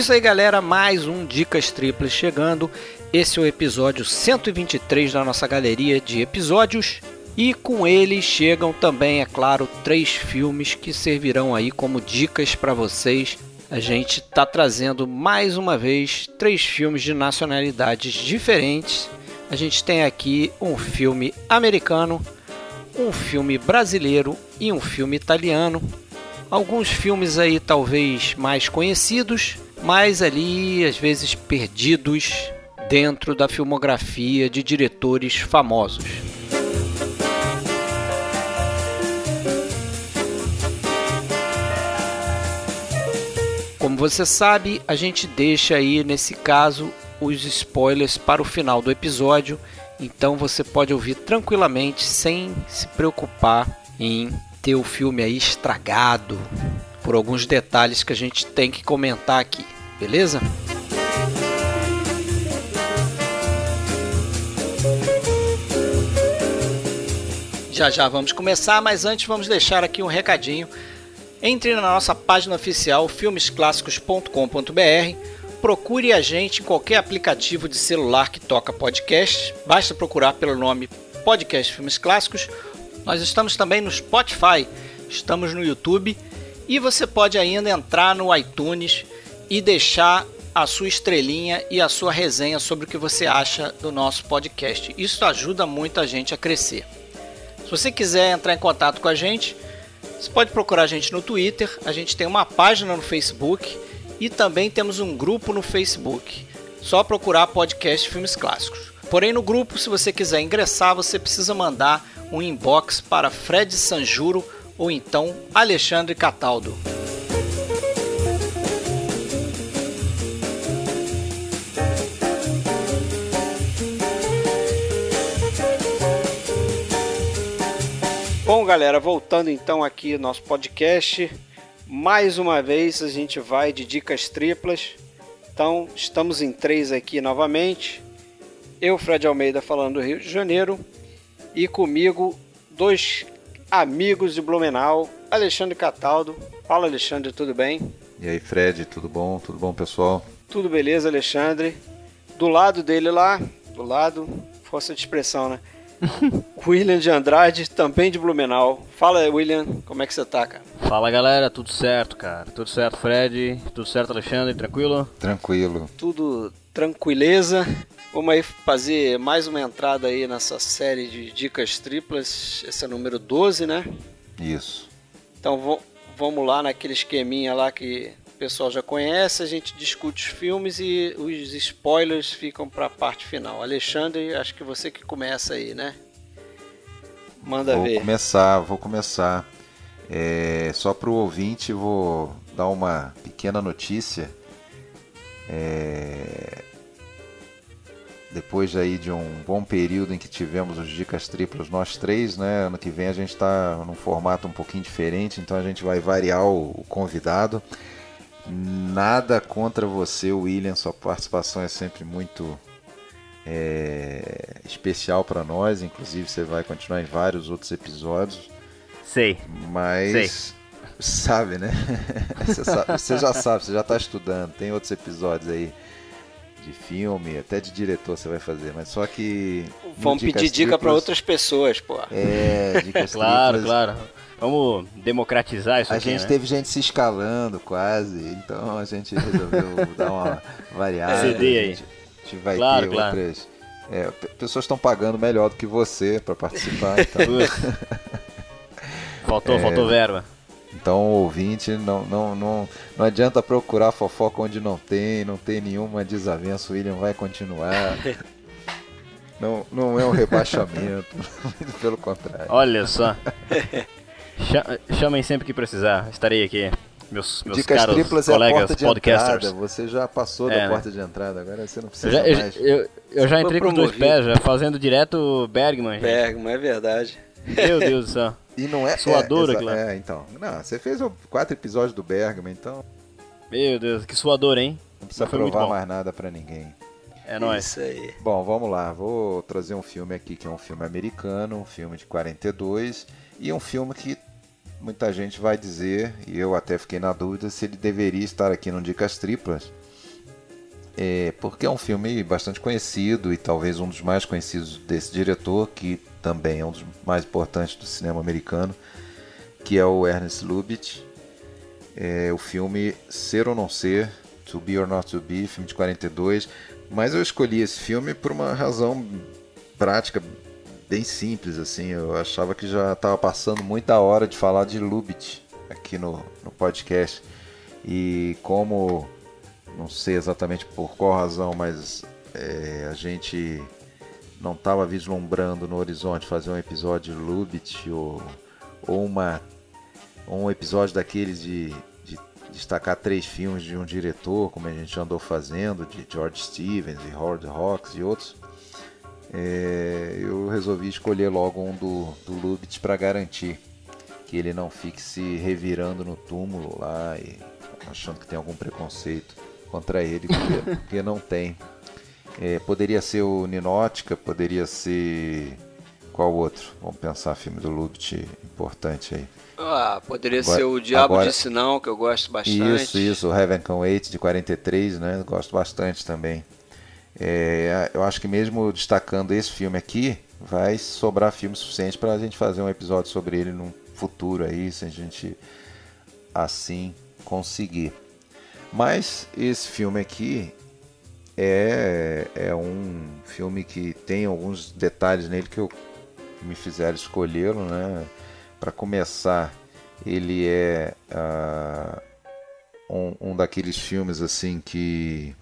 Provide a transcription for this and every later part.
Isso aí, galera, mais um Dicas Triplas chegando. Esse é o episódio 123 da nossa galeria de episódios. E com ele chegam também, é claro, três filmes que servirão aí como dicas para vocês. A gente está trazendo mais uma vez três filmes de nacionalidades diferentes. A gente tem aqui um filme americano, um filme brasileiro e um filme italiano. Alguns filmes aí talvez mais conhecidos, mas ali às vezes perdidos dentro da filmografia de diretores famosos. Como você sabe, a gente deixa aí nesse caso os spoilers para o final do episódio, então você pode ouvir tranquilamente sem se preocupar em ter o filme aí estragado por alguns detalhes que a gente tem que comentar aqui, beleza? Já já vamos começar, mas antes vamos deixar aqui um recadinho. Entre na nossa página oficial filmesclassicos.com.br, procure a gente em qualquer aplicativo de celular que toca podcast. Basta procurar pelo nome Podcast Filmes Clássicos. Nós estamos também no Spotify, estamos no YouTube e você pode ainda entrar no iTunes e deixar a sua estrelinha e a sua resenha sobre o que você acha do nosso podcast. Isso ajuda muito a gente a crescer. Se você quiser entrar em contato com a gente, você pode procurar a gente no Twitter, a gente tem uma página no Facebook e também temos um grupo no Facebook. Só procurar podcast Filmes Clássicos. Porém, no grupo, se você quiser ingressar, você precisa mandar um inbox para Fred Sanjuro ou então Alexandre Cataldo. Bom, galera, voltando então aqui no nosso podcast, mais uma vez a gente vai de dicas triplas. Então, estamos em três aqui novamente. Eu, Fred Almeida, falando do Rio de Janeiro, e comigo dois amigos de Blumenau, Alexandre Cataldo. Fala, Alexandre, tudo bem? E aí, Fred, tudo bom? Tudo bom, pessoal? Tudo beleza, Alexandre. Do lado dele lá, do lado, força de expressão, né? William de Andrade, também de Blumenau. Fala, William, como é que você tá, cara? Fala, galera, tudo certo, cara? Tudo certo, Fred? Tudo certo, Alexandre? Tranquilo? Tranquilo. Tudo tranquileza. Vamos aí fazer mais uma entrada aí nessa série de dicas triplas. Esse é o número 12, né? Isso. Então vamos lá naquele esqueminha lá que o pessoal já conhece, a gente discute os filmes e os spoilers ficam para a parte final. Alexandre, acho que você que começa aí, né? Manda vou ver. Vou começar, vou começar. É, só para o ouvinte, vou dar uma pequena notícia. É, depois aí de um bom período em que tivemos os dicas triplas nós três, né? Ano que vem a gente está num formato um pouquinho diferente, então a gente vai variar o, convidado. Nada contra você, William, sua participação é sempre muito é, especial para nós. Inclusive você vai continuar em vários outros episódios. Sei. Mas Sei. sabe, né? você, sabe, você já sabe, você já está estudando. Tem outros episódios aí de filme, até de diretor você vai fazer, mas só que. Vamos pedir dica para outras pessoas, pô. É, dicas Claro, triplas. claro. Vamos democratizar isso A aqui, gente né? teve gente se escalando quase, então a gente resolveu dar uma variada. CD a aí. gente, a gente vai Claro, ter claro. outras. É, pe- pessoas estão pagando melhor do que você para participar, então. Faltou, faltou verba. Então, ouvinte, não, não, não, não adianta procurar fofoca onde não tem, não tem nenhuma desavença, o William vai continuar. Não, não é um rebaixamento, muito pelo contrário. Olha só. Cha- Chamem sempre que precisar. Estarei aqui. Meus, meus Dicas caros triplas é a colegas porta de podcasters. entrada, você já passou É, da né? porta de entrada, agora você não Eu precisa já, eu, mais. eu- eu já Foi entrei com os dois pés, já fazendo direto Bergman. gente. Bergman, é verdade. Meu Deus do céu. E não é. Suador é, lá. É, então. Não, você fez quatro episódios do Bergman, então Meu Deus, que suador, hein? não precisa Mas provar mais nada pra ninguém. É nóis. Isso aí. Bom, vamos lá. Vou trazer um filme aqui que é um filme americano, um filme de 42 e um filme que muita gente vai dizer, e eu até fiquei na dúvida, se ele deveria estar aqui no Dicas Triplas. É, porque é um filme bastante conhecido e talvez um dos mais conhecidos desse diretor, que também é um dos mais importantes do cinema americano, que é o Ernest Lubitsch. É, o filme Ser ou Não Ser, To Be or Not To Be, filme de 42. Mas eu escolhi esse filme por uma razão prática bem simples, assim. Eu achava que já estava passando muita hora de falar de Lubitsch aqui no, no podcast. E como, não sei exatamente por qual razão, mas é, a gente não estava vislumbrando no horizonte fazer um episódio de Lubitsch ou, ou uma, um episódio daqueles de, de destacar três filmes de um diretor, como a gente andou fazendo, de George Stevens e Howard Hawks e outros é, eu resolvi escolher logo um do, do Lubitsch para garantir que ele não fique se revirando no túmulo lá e achando que tem algum preconceito contra ele, porque, porque não tem. É, poderia ser o Ninótica, poderia ser. Qual outro? Vamos pensar filme do Lubitsch importante aí. Ah, poderia agora, ser o Diabo agora, Disse Não, que eu gosto bastante. Isso, isso, o Heaven Can Wait de 43, né? Gosto bastante também. É, eu acho que mesmo destacando esse filme aqui, vai sobrar filme suficiente para a gente fazer um episódio sobre ele no futuro aí, se a gente assim conseguir. Mas esse filme aqui é, é um filme que tem alguns detalhes nele que, eu, me fizeram escolhê-lo, né? Para começar, ele é uh, um, um daqueles filmes assim que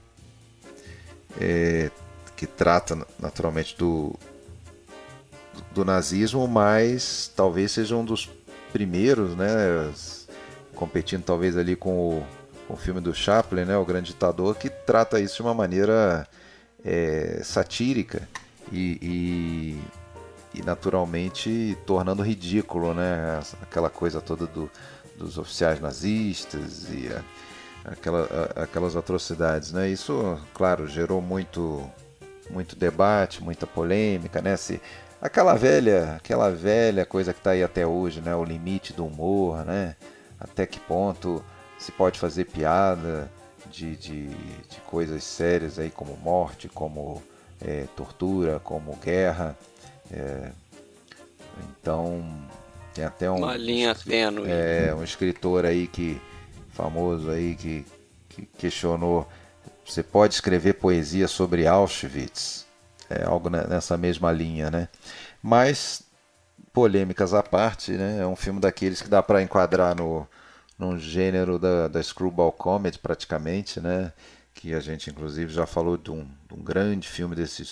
é, que trata naturalmente do, do nazismo, mas talvez seja um dos primeiros, né, competindo talvez ali com o, o filme do Chaplin, né, o Grande Ditador, que trata isso de uma maneira é, satírica e, e, e, naturalmente tornando ridículo, né, aquela coisa toda do, dos oficiais nazistas e a, aquela, aquelas atrocidades, né? Isso, claro, gerou muito, muito debate, muita polêmica, né? Se, aquela velha, aquela velha coisa que está aí até hoje, né? O limite do humor, né? Até que ponto se pode fazer piada de, de, de coisas sérias aí como morte, como é, tortura, como guerra. É, então tem até um uma linha tênue. É, um escritor aí que famoso aí que, que questionou: você pode escrever poesia sobre Auschwitz? É algo nessa mesma linha, né? Mas, polêmicas à parte, né? É um filme daqueles que dá para enquadrar no, num gênero da, da screwball comedy, praticamente, né? Que a gente, inclusive, já falou de um, de um grande filme desse,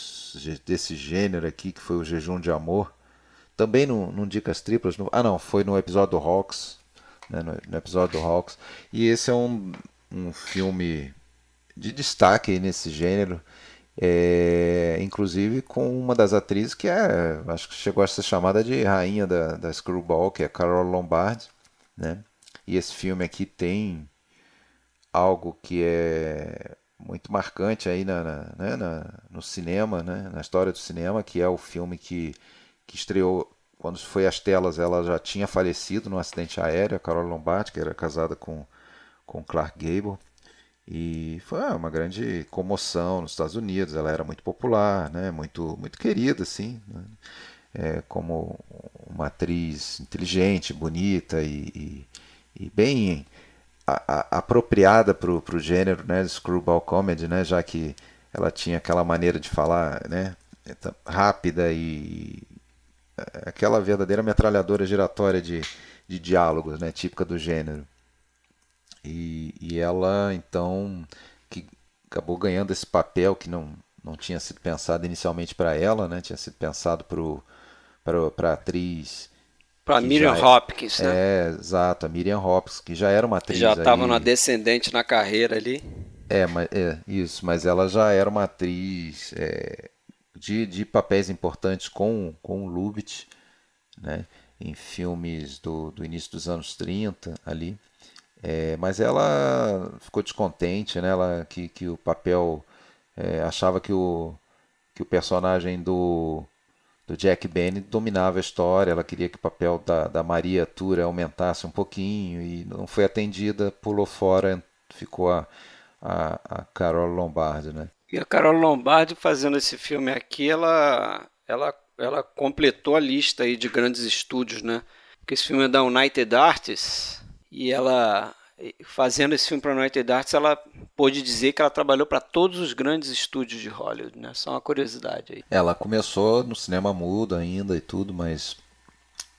desse gênero aqui, que foi O Jejum de Amor. Também num, num Dicas Triplas. No, ah, não, foi no episódio do Hawks, né, no, no, episódio do Hawks. E esse é um, um filme de destaque nesse gênero. É, inclusive com uma das atrizes que é, acho que chegou a ser chamada de rainha da, da Screwball, que é Carol Lombard, né? E esse filme aqui tem algo que é muito marcante aí na, na, né, na, no cinema, né? na história do cinema, que é o filme que, que estreou quando foi às telas, ela já tinha falecido num acidente aéreo, a Carol Lombardi, que era casada com, com Clark Gable. E foi uma grande comoção nos Estados Unidos. Ela era muito popular, né? muito, muito querida, assim, né? é, como uma atriz inteligente, bonita e, e, e bem a, a, apropriada para o gênero né? screwball comedy, né? já que ela tinha aquela maneira de falar né? rápida e aquela verdadeira metralhadora giratória de, de diálogos, né, típica do gênero. E, e ela, então, que acabou ganhando esse papel que não, não tinha sido pensado inicialmente para ela, né, tinha sido pensado para a atriz. Para Miriam já, é Hopkins, né? É, exato, a Miriam Hopkins, que já era uma atriz. Já estava na descendente na carreira ali. É, mas, é, isso, mas ela já era uma atriz é, de, de papéis importantes com, com o Lubitsch, né, em filmes do, do início dos anos 30 ali. É, mas ela ficou descontente, né, ela, que, que o papel é, achava que o, que o personagem do, do Jack Benny dominava a história, ela queria que o papel da, da Maria Tura aumentasse um pouquinho e não foi atendida, pulou fora, ficou a, a, a Carol Lombardi, né? E a Carol Lombardi fazendo esse filme aqui, ela, ela, ela completou a lista aí de grandes estúdios, né? Porque esse filme é da United Artists e ela fazendo esse filme para United Arts, ela pôde dizer que ela trabalhou para todos os grandes estúdios de Hollywood, né? Só uma curiosidade aí. Ela começou no cinema mudo ainda e tudo, mas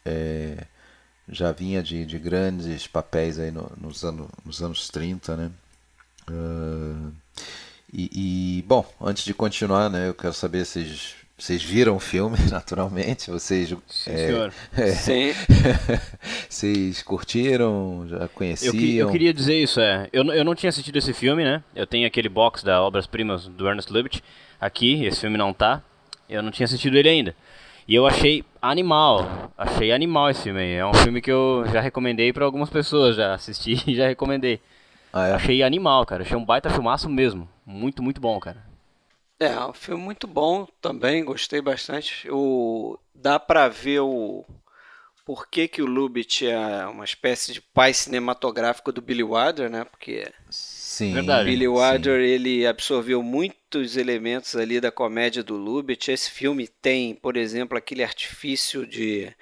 é, já vinha de, de grandes papéis aí no, nos, anos, nos anos 30, né? Uh, e, e, bom, antes de continuar, né, eu quero saber se vocês viram o filme, naturalmente. Vocês. Sim, é, senhor. É, Sim. vocês curtiram? Já conheciam? Eu, eu, queria dizer isso, é. Eu, eu não tinha assistido esse filme, né? Eu tenho aquele box da Obras-Primas do Ernest Lubitsch aqui. Esse filme não tá. Eu não tinha assistido ele ainda. E eu achei animal. Achei animal esse filme aí. É um filme que eu já recomendei para algumas pessoas. Já assisti e já recomendei. Ah, é? Achei animal, cara. Achei um baita filmaço mesmo. Muito, muito bom, cara. É, um filme muito bom também, gostei bastante. O, dá para ver o por que, que o Lubitsch é uma espécie de pai cinematográfico do Billy Wilder, né? Porque sim, Verdade. Billy Wilder sim. ele absorveu muitos elementos ali da comédia do Lubitsch. Esse filme tem, por exemplo, aquele artifício de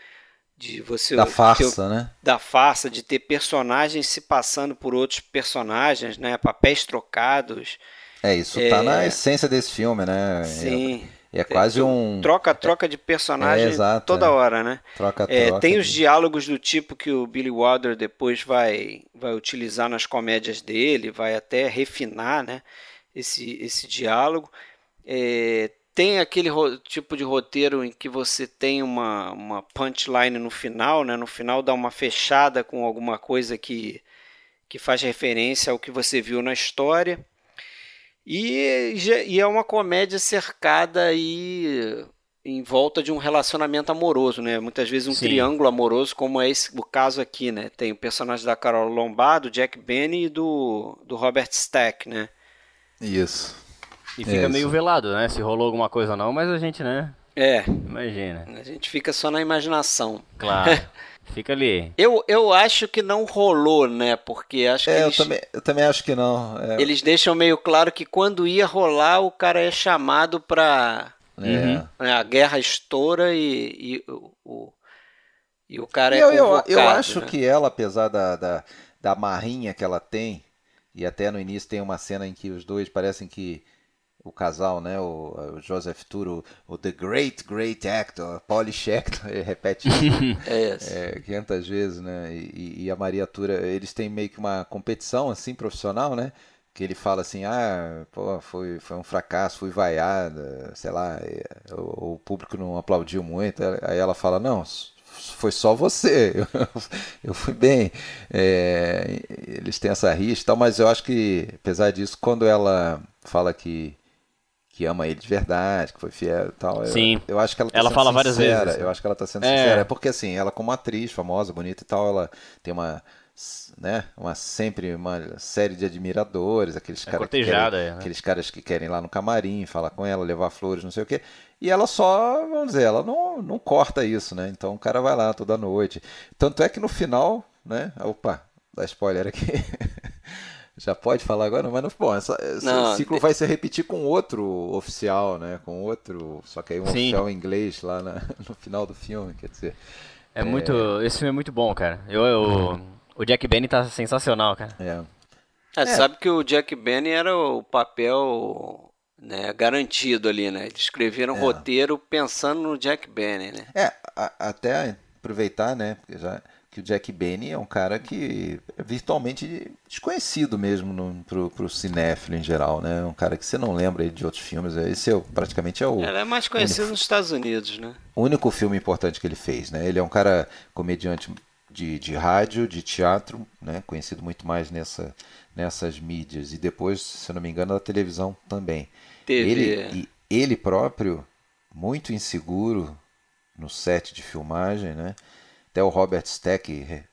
de você da farsa, ter, né? Da farsa de ter personagens se passando por outros personagens, né? Papéis trocados. É, isso tá na é. essência desse filme, né? Sim. É, é quase um. Troca, troca de personagem é, exato, toda é. hora, né? Troca, é, troca. Tem os diálogos do tipo que o Billy Wilder depois vai, vai utilizar nas comédias dele, vai até refinar, né? Esse, esse diálogo. É, tem aquele tipo de roteiro em que você tem uma, uma punchline no final, né? No final dá uma fechada com alguma coisa que, que faz referência ao que você viu na história. E, e é uma comédia cercada aí em volta de um relacionamento amoroso, né? Muitas vezes um Sim. triângulo amoroso, como é esse, o caso aqui, né? Tem o personagem da Carol Lombardo, Jack Benny e do, do Robert Stack, né? Isso. E fica meio velado, né? Se rolou alguma coisa não, mas a gente, né? É. Imagina. A gente fica só na imaginação. Claro. Fica ali. Eu, eu acho que não rolou, né? Porque acho que. É, eles, eu, também, eu também acho que não. É. Eles deixam meio claro que quando ia rolar, o cara é chamado pra. É. Né, a guerra estoura e, e o, e o cara eu, é eu, eu acho né? que ela, apesar da, da, da marrinha que ela tem, e até no início tem uma cena em que os dois parecem que o casal, né? O, o Joseph Turo, o The Great Great Actor, Polly Schechter, ele repete isso é, 500 vezes, né? E, e, a Maria Tura, eles têm meio que uma competição assim profissional, né? Que ele fala assim, ah, pô, foi, foi um fracasso, fui vaiada, sei lá, o, o público não aplaudiu muito. Aí ela fala, não, foi só você, eu, fui bem. É, eles têm essa rixa e tal, mas eu acho que, apesar disso, quando ela fala que que ama ele de verdade, que foi fiel e tal. Sim. Eu, eu acho que ela tá ela fala sincera, várias vezes. Eu acho que ela tá sendo é. sincera. É porque assim, ela como atriz famosa, bonita e tal, ela tem uma né, uma sempre uma série de admiradores, aqueles é caras que querem, é, né? aqueles caras que querem ir lá no camarim, falar com ela, levar flores, não sei o quê. E ela só, vamos dizer, ela não, não corta isso, né? Então o cara vai lá toda noite. Tanto é que no final, né? Opa, dá spoiler aqui. Já pode falar agora, mas não, bom, essa, esse não, ciclo vai se repetir com outro oficial, né? Com outro, só que aí um Sim. oficial inglês lá na, no final do filme, quer dizer. É, é, muito, esse filme é muito bom, cara. Eu, eu o Jack Benny tá sensacional, cara. É. é. é. sabe que o Jack Benny era o papel né, garantido ali, né? Eles escreveram é. roteiro pensando no Jack Benny, né? É, a, até aproveitar, né? Porque já que o Jack Benny é um cara que é virtualmente desconhecido mesmo no, pro, pro cinéfilo em geral, né? Um cara que você não lembra de outros filmes. Esse é, praticamente é o. Ele é mais conhecido único, nos Estados Unidos, né? O único filme importante que ele fez, né? Ele é um cara comediante de, de rádio, de teatro, né? Conhecido muito mais nessa, nessas mídias. E depois, se eu não me engano, da televisão também. TV. Ele, ele próprio, muito inseguro no set de filmagem, né? Até o Robert Stack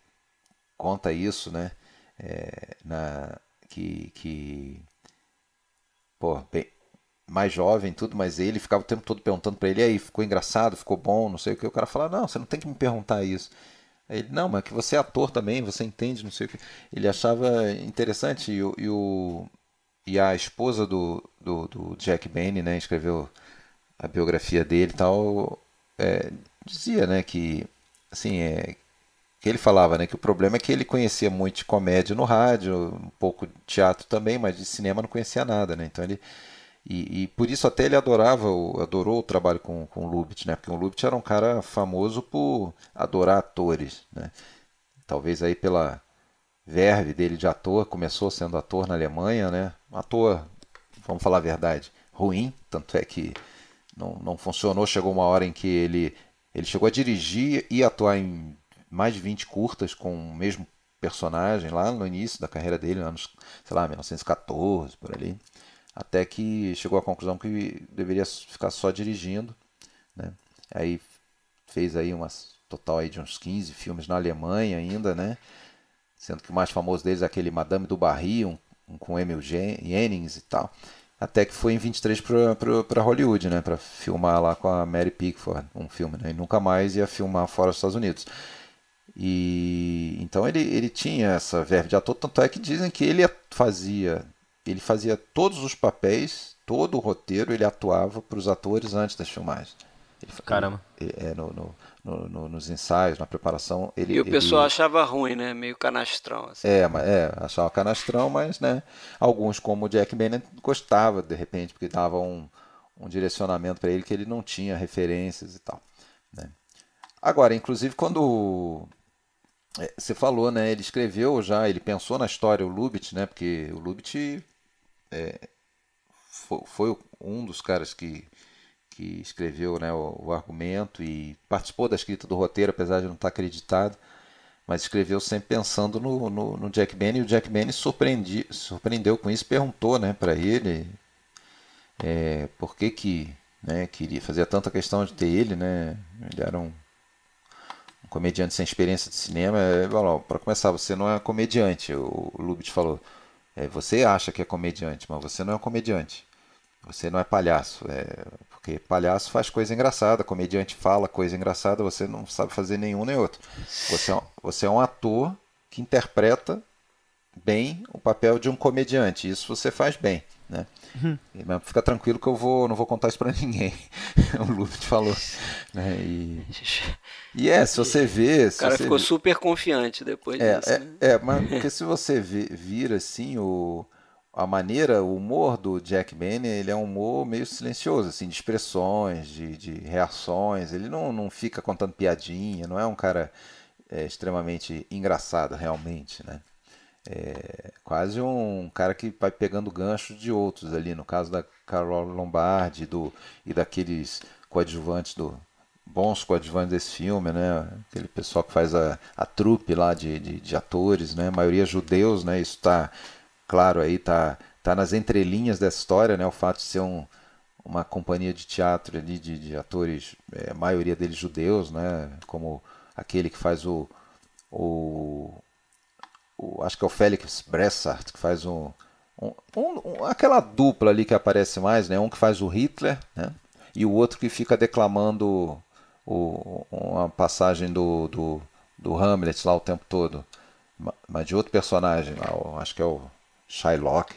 conta isso, né? É, na, que, que pô, bem, mais jovem tudo, mas ele ficava o tempo todo perguntando para ele, aí, ficou engraçado, ficou bom, não sei o que. O cara falava, não, você não tem que me perguntar isso. Ele, não, mas que você é ator também, você entende, não sei o que. Ele achava interessante e, e, o, e a esposa do, do, do Jack Benny, né, escreveu a biografia dele e tal, é, dizia, né, que, assim, é, que ele falava, né, que o problema é que ele conhecia muito de comédia no rádio, um pouco de teatro também, mas de cinema não conhecia nada, né, então ele e, e, por isso até ele adorava, adorou o trabalho com, com o Lubitsch, né? Porque o Lubitsch era um cara famoso por adorar atores, né? Talvez aí pela verve dele de ator, começou sendo ator na Alemanha, né? Ator, vamos falar a verdade, ruim, tanto é que não, não funcionou, chegou uma hora em que ele, ele chegou a dirigir e atuar em mais de 20 curtas com o mesmo personagem lá no início da carreira dele, anos, sei lá, 1914, por ali até que chegou à conclusão que deveria ficar só dirigindo, né? Aí fez aí umas total aí de uns 15 filmes na Alemanha ainda, né? Sendo que o mais famoso deles é aquele Madame do Barry, um, um com Emil Jennings e tal. Até que foi em 23 para Hollywood, né? Para filmar lá com a Mary Pickford, um filme, né? E nunca mais ia filmar fora dos Estados Unidos. E então ele, ele tinha essa verve de ator, tanto é que dizem que ele fazia ele fazia todos os papéis, todo o roteiro, ele atuava para os atores antes das filmagens. Ele, Caramba. Ele, é, no, no, no, nos ensaios, na preparação. Ele, e o pessoal achava ruim, né? Meio canastrão. Assim. É, mas, é, achava canastrão, mas né, alguns, como o Jack Bennett, gostava de repente, porque dava um, um direcionamento para ele que ele não tinha referências e tal. Né? Agora, inclusive, quando é, você falou, né? Ele escreveu já, ele pensou na história, o Lubitsch, né? Porque o Lubitsch é, foi, foi, um dos caras que, que escreveu né, o, o, argumento e participou da escrita do roteiro, apesar de não estar acreditado, mas escreveu sempre pensando no, no, no Jack Benny, e o Jack Benny surpreendi, surpreendeu com isso, perguntou né, para ele é, por que, que né, queria, fazia tanta questão de ter ele, né, ele era um, um comediante sem experiência de cinema, para começar, você não é comediante, o, o Lubitsch falou, é, você acha que é comediante, mas você não é um comediante. Você não é palhaço. É, porque palhaço faz coisa engraçada, comediante fala coisa engraçada, você não sabe fazer nenhum nem outro. Você é, você é um ator que interpreta bem o papel de um comediante. Isso você faz bem. Né? Uhum. Mas fica tranquilo que eu vou, não vou contar isso para ninguém. o Luffy falou. Né? E, e é, se você vê. o cara ficou vê... super confiante depois é, disso. É, né? é, mas porque se você vê, vira assim o a maneira, o humor do Jack Benny, ele é um humor meio silencioso, assim, de expressões, de, de reações. Ele não, não fica contando piadinha, não é um cara é, extremamente engraçado, realmente, né? É quase um cara que vai pegando gancho de outros ali, no caso da Carol Lombardi do, e daqueles coadjuvantes do bons coadjuvantes desse filme, né? Aquele pessoal que faz a, a trupe lá de, de, de atores, né? A maioria judeus, né? Isso está claro aí, tá, tá nas entrelinhas dessa história, né? O fato de ser um, uma companhia de teatro ali de, de atores, é, a maioria deles judeus, né? Como aquele que faz o, o o, acho que é o Félix Bressart, que faz um, um, um, aquela dupla ali que aparece mais, né? Um que faz o Hitler, né? E o outro que fica declamando o, uma passagem do, do, do Hamlet lá o tempo todo. Mas de outro personagem lá, acho que é o Shylock.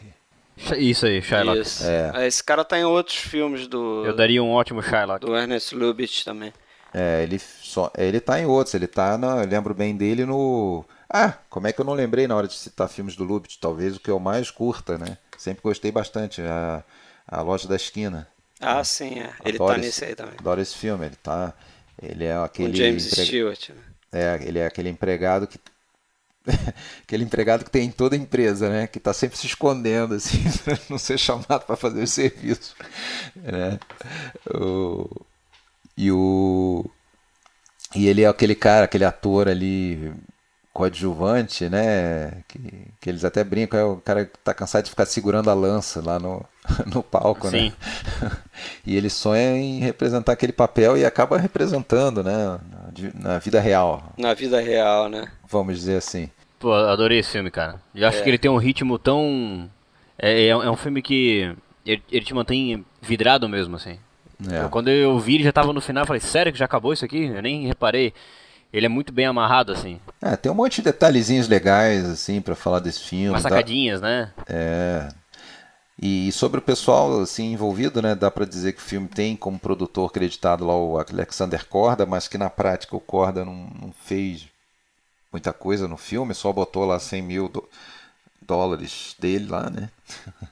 Isso aí, Shylock. Isso. É. Esse cara tá em outros filmes do. Eu daria um ótimo Shylock. Do Ernest Lubitsch também. É, ele, só, ele tá em outros, ele tá, na, eu lembro bem dele no ah, como é que eu não lembrei na hora de citar filmes do Lubitsch? Talvez o que eu mais curta, né? Sempre gostei bastante. A, a Loja da Esquina. Ah, sim, é. Ele adoro tá esse, nesse aí também. Adoro esse filme. Ele tá. Ele é aquele. O James empre... Stewart. Né? É, ele é aquele empregado que. aquele empregado que tem em toda empresa, né? Que está sempre se escondendo, assim, para não ser chamado para fazer o serviço. Né? O... E o. E ele é aquele cara, aquele ator ali coadjuvante, né? Que, que eles até brincam, é o cara que tá cansado de ficar segurando a lança lá no, no palco, né? Sim. né? E ele sonha em representar aquele papel e acaba representando, né? Na, na, vida real. Na vida real, né? Vamos dizer assim. Pô, adorei esse filme, cara. Eu acho é. que ele tem um ritmo tão. É, é, é um filme que ele, ele te mantém vidrado mesmo, assim. É. Eu, quando eu vi, ele já tava no final, eu falei, sério que já acabou isso aqui? Eu nem reparei. Ele é muito bem amarrado, assim. É, tem um monte de detalhezinhos legais, assim, para falar desse filme. Umas Dá- sacadinhas, né? É. E sobre o pessoal assim envolvido, né, dá para dizer que o filme tem como produtor acreditado lá o Alexander Korda, mas que na prática o Korda não, não fez muita coisa no filme, só botou lá 100 mil do- dólares dele lá, né?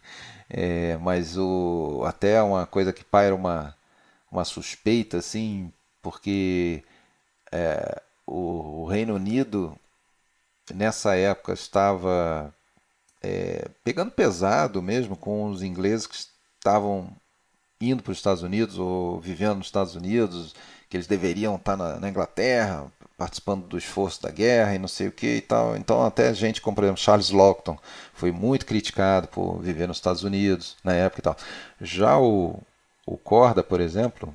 É, mas o até uma coisa que paira uma uma suspeita assim, porque é, o, Reino Unido nessa época estava é, pegando pesado mesmo com os ingleses que estavam indo para os Estados Unidos ou vivendo nos Estados Unidos, que eles deveriam estar na, na Inglaterra, participando do esforço da guerra e não sei o que e tal. Então até gente como, por exemplo, Charles Lockton foi muito criticado por viver nos Estados Unidos na época e tal. Já o, o Corda, por exemplo,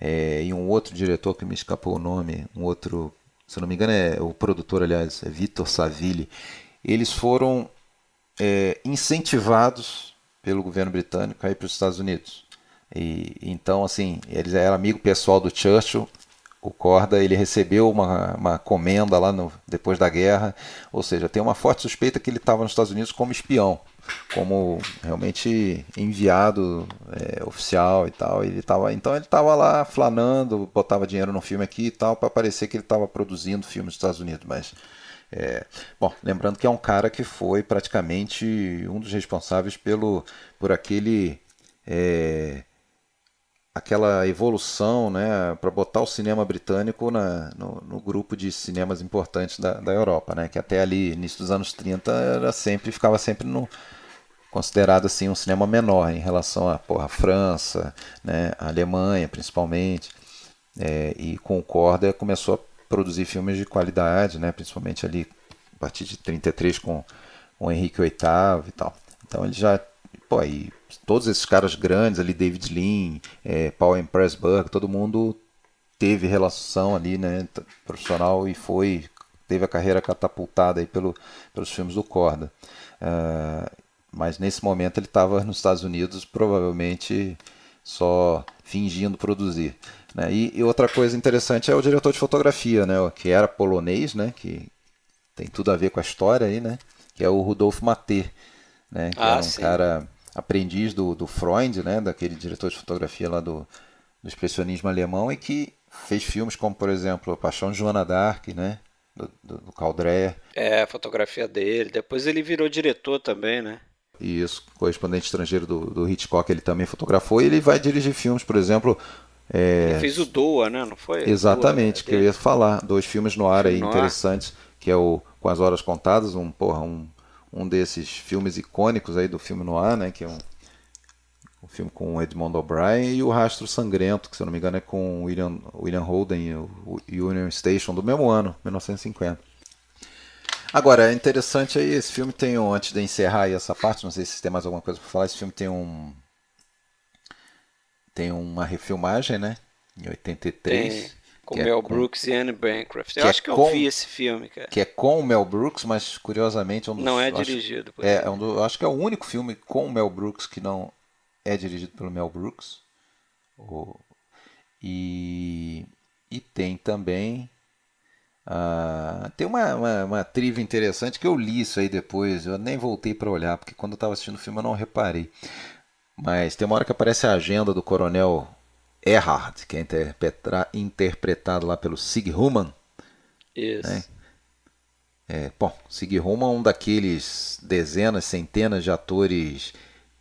é, e um outro diretor que me escapou o nome, um outro, se não me engano é o produtor, aliás, é Vitor Saville, eles foram é, incentivados pelo governo britânico a ir para os Estados Unidos. E então, assim, eles eram amigo pessoal do Churchill. O Corda ele recebeu uma, uma comenda lá no, depois da guerra, ou seja, tem uma forte suspeita que ele estava nos Estados Unidos como espião, como realmente enviado é, oficial e tal. Ele tava, então ele estava lá flanando, botava dinheiro no filme aqui e tal, para parecer que ele estava produzindo filmes nos Estados Unidos, mas é, bom, lembrando que é um cara que foi praticamente um dos responsáveis pelo por aquele é, aquela evolução, né, para botar o cinema britânico na, no, no grupo de cinemas importantes da, da Europa, né, que até ali início dos anos 30 era sempre ficava sempre no considerado assim um cinema menor em relação a porra, França, né, Alemanha principalmente, é, e com o Corda começou a produzir filmes de qualidade, né, principalmente ali a partir de 33 com o Henrique VIII e tal. Então ele já, pô, aí todos esses caras grandes ali, David Lean, é, Paul Pressburg, todo mundo teve relação ali, né, profissional e foi teve a carreira catapultada aí pelo, pelos filmes do Corda. Ah, mas nesse momento ele estava nos Estados Unidos, provavelmente só fingindo produzir. Né? E, e outra coisa interessante é o diretor de fotografia, né? que era polonês, né? que tem tudo a ver com a história aí, né? que é o Rudolf Maté, né? que Ah, era um sim. cara aprendiz do, do Freund, né? daquele diretor de fotografia lá do, do expressionismo alemão e que fez filmes como, por exemplo, A Paixão de Joana d'Arc, né? do, do, do Caldré, É, a fotografia dele. Depois ele virou diretor também, né? E isso, correspondente estrangeiro do, do Hitchcock, ele também fotografou, e ele vai dirigir filmes, por exemplo. é, Ele fez o Doa, né? Não foi? Exatamente, Doa, que eu ia falar. Dois filmes no ar aí no ar. interessantes, que é o Com as Horas Contadas, um, porra, um, um desses filmes icônicos aí do filme no ar, né? Que é um, um filme com o Edmond O'Brien e o Rastro Sangrento, que se eu não me engano é com William, William Holden e o Union Station do mesmo ano, 1950. Agora, é interessante aí, esse filme tem um, antes de encerrar aí essa parte, não sei se tem mais alguma coisa para falar, esse filme tem um tem uma refilmagem, né? Em 83. Tem, com é Mel com- Brooks e Anne Bancroft. Eu que é acho que eu com- vi esse filme, cara. que é com o Mel Brooks, mas curiosamente é um dos, Não é acho- dirigido por é, é um do, eu acho que é o único filme com o Mel Brooks que não é dirigido pelo Mel Brooks. O- e, e tem também ah, tem uma, uma, uma trivia interessante que eu li isso aí depois, eu nem voltei para olhar, porque quando eu estava assistindo o filme eu não reparei. Mas tem uma hora que aparece a agenda do coronel Erhard, que é interpreta- interpretado lá pelo Sig Human. Isso. né? É, bom, Sig Human é um daqueles dezenas, centenas de atores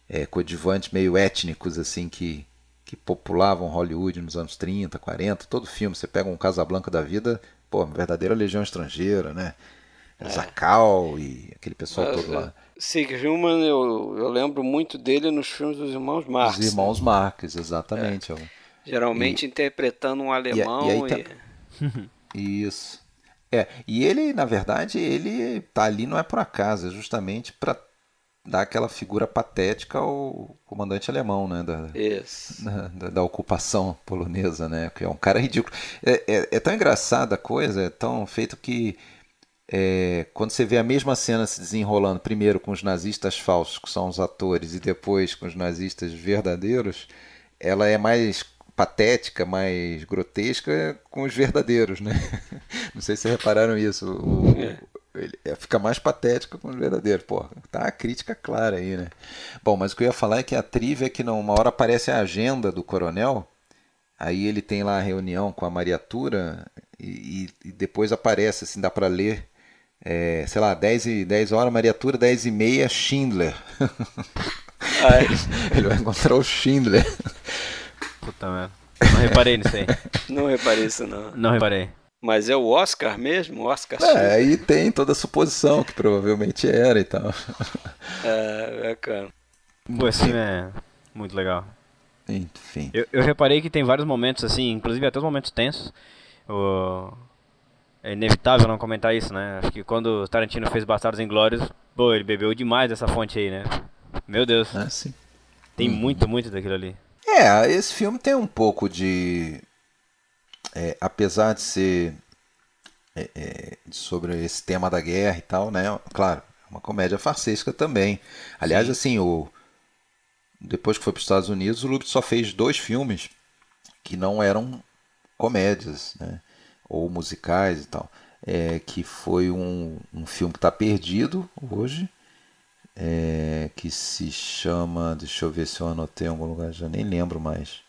é, coadjuvantes meio étnicos assim que, que populavam Hollywood nos anos 30, 40, todo filme. Você pega um Casablanca da vida, pô, uma verdadeira legião estrangeira, né? Zacal e aquele pessoal Mas, todo lá. Sig Human, eu, eu lembro muito dele nos filmes dos irmãos Marx. Os irmãos né? Marques, exatamente. é o- Geralmente interpretando um alemão e e, aí tem- Isso. É, e ele, na verdade, ele tá ali não é por acaso, é justamente para dar aquela figura patética ao comandante alemão, né, da, Isso. da, da- ocupação polonesa, né, que é um cara ridículo. É, é, é tão engraçada a coisa, é tão feito que é, quando você vê a mesma cena se desenrolando, primeiro com os nazistas falsos, que são os atores, e depois com os nazistas verdadeiros, ela é mais patética, mais grotesca com os verdadeiros, né? Não sei se vocês repararam isso. O, é. Ele é, fica mais patética com os verdadeiros. Pô, tá a crítica clara aí, né? Bom, mas o que eu ia falar é que a trivia é que não, uma hora aparece a agenda do coronel, aí ele tem lá a reunião com a Mariatura e, e depois aparece, assim, dá para ler, é, sei lá, 10, e, 10 horas Mariatura, 10 e meia Schindler. Ah, é. ele vai encontrar o Schindler. Puta merda. Não reparei nisso aí. Não reparei isso não. Não reparei. Mas é o Oscar mesmo? O Oscar É, aí tem toda a suposição que provavelmente era e tal. É, bacana. Pô, esse filme é muito legal. Enfim. Eu, eu, reparei que tem vários momentos assim, inclusive até os momentos tensos. O... É inevitável não comentar isso, né? Acho que quando o Tarantino fez Bastardos Inglórios, pô, ele bebeu demais dessa fonte aí, né? Meu Deus. Ah, sim. Tem hum. muito, muito daquilo ali. É, esse filme tem um pouco de é, apesar de ser é, é, sobre esse tema da guerra e tal, né? Claro, é uma comédia farsesca também. Aliás, Sim. assim, o depois que foi para os Estados Unidos, o Lubitsch só fez dois filmes que não eram comédias, né? Ou musicais e tal. É, que foi um, um filme que está perdido hoje, é, que se chama. Deixa eu ver se eu anotei em algum lugar, já nem lembro mais.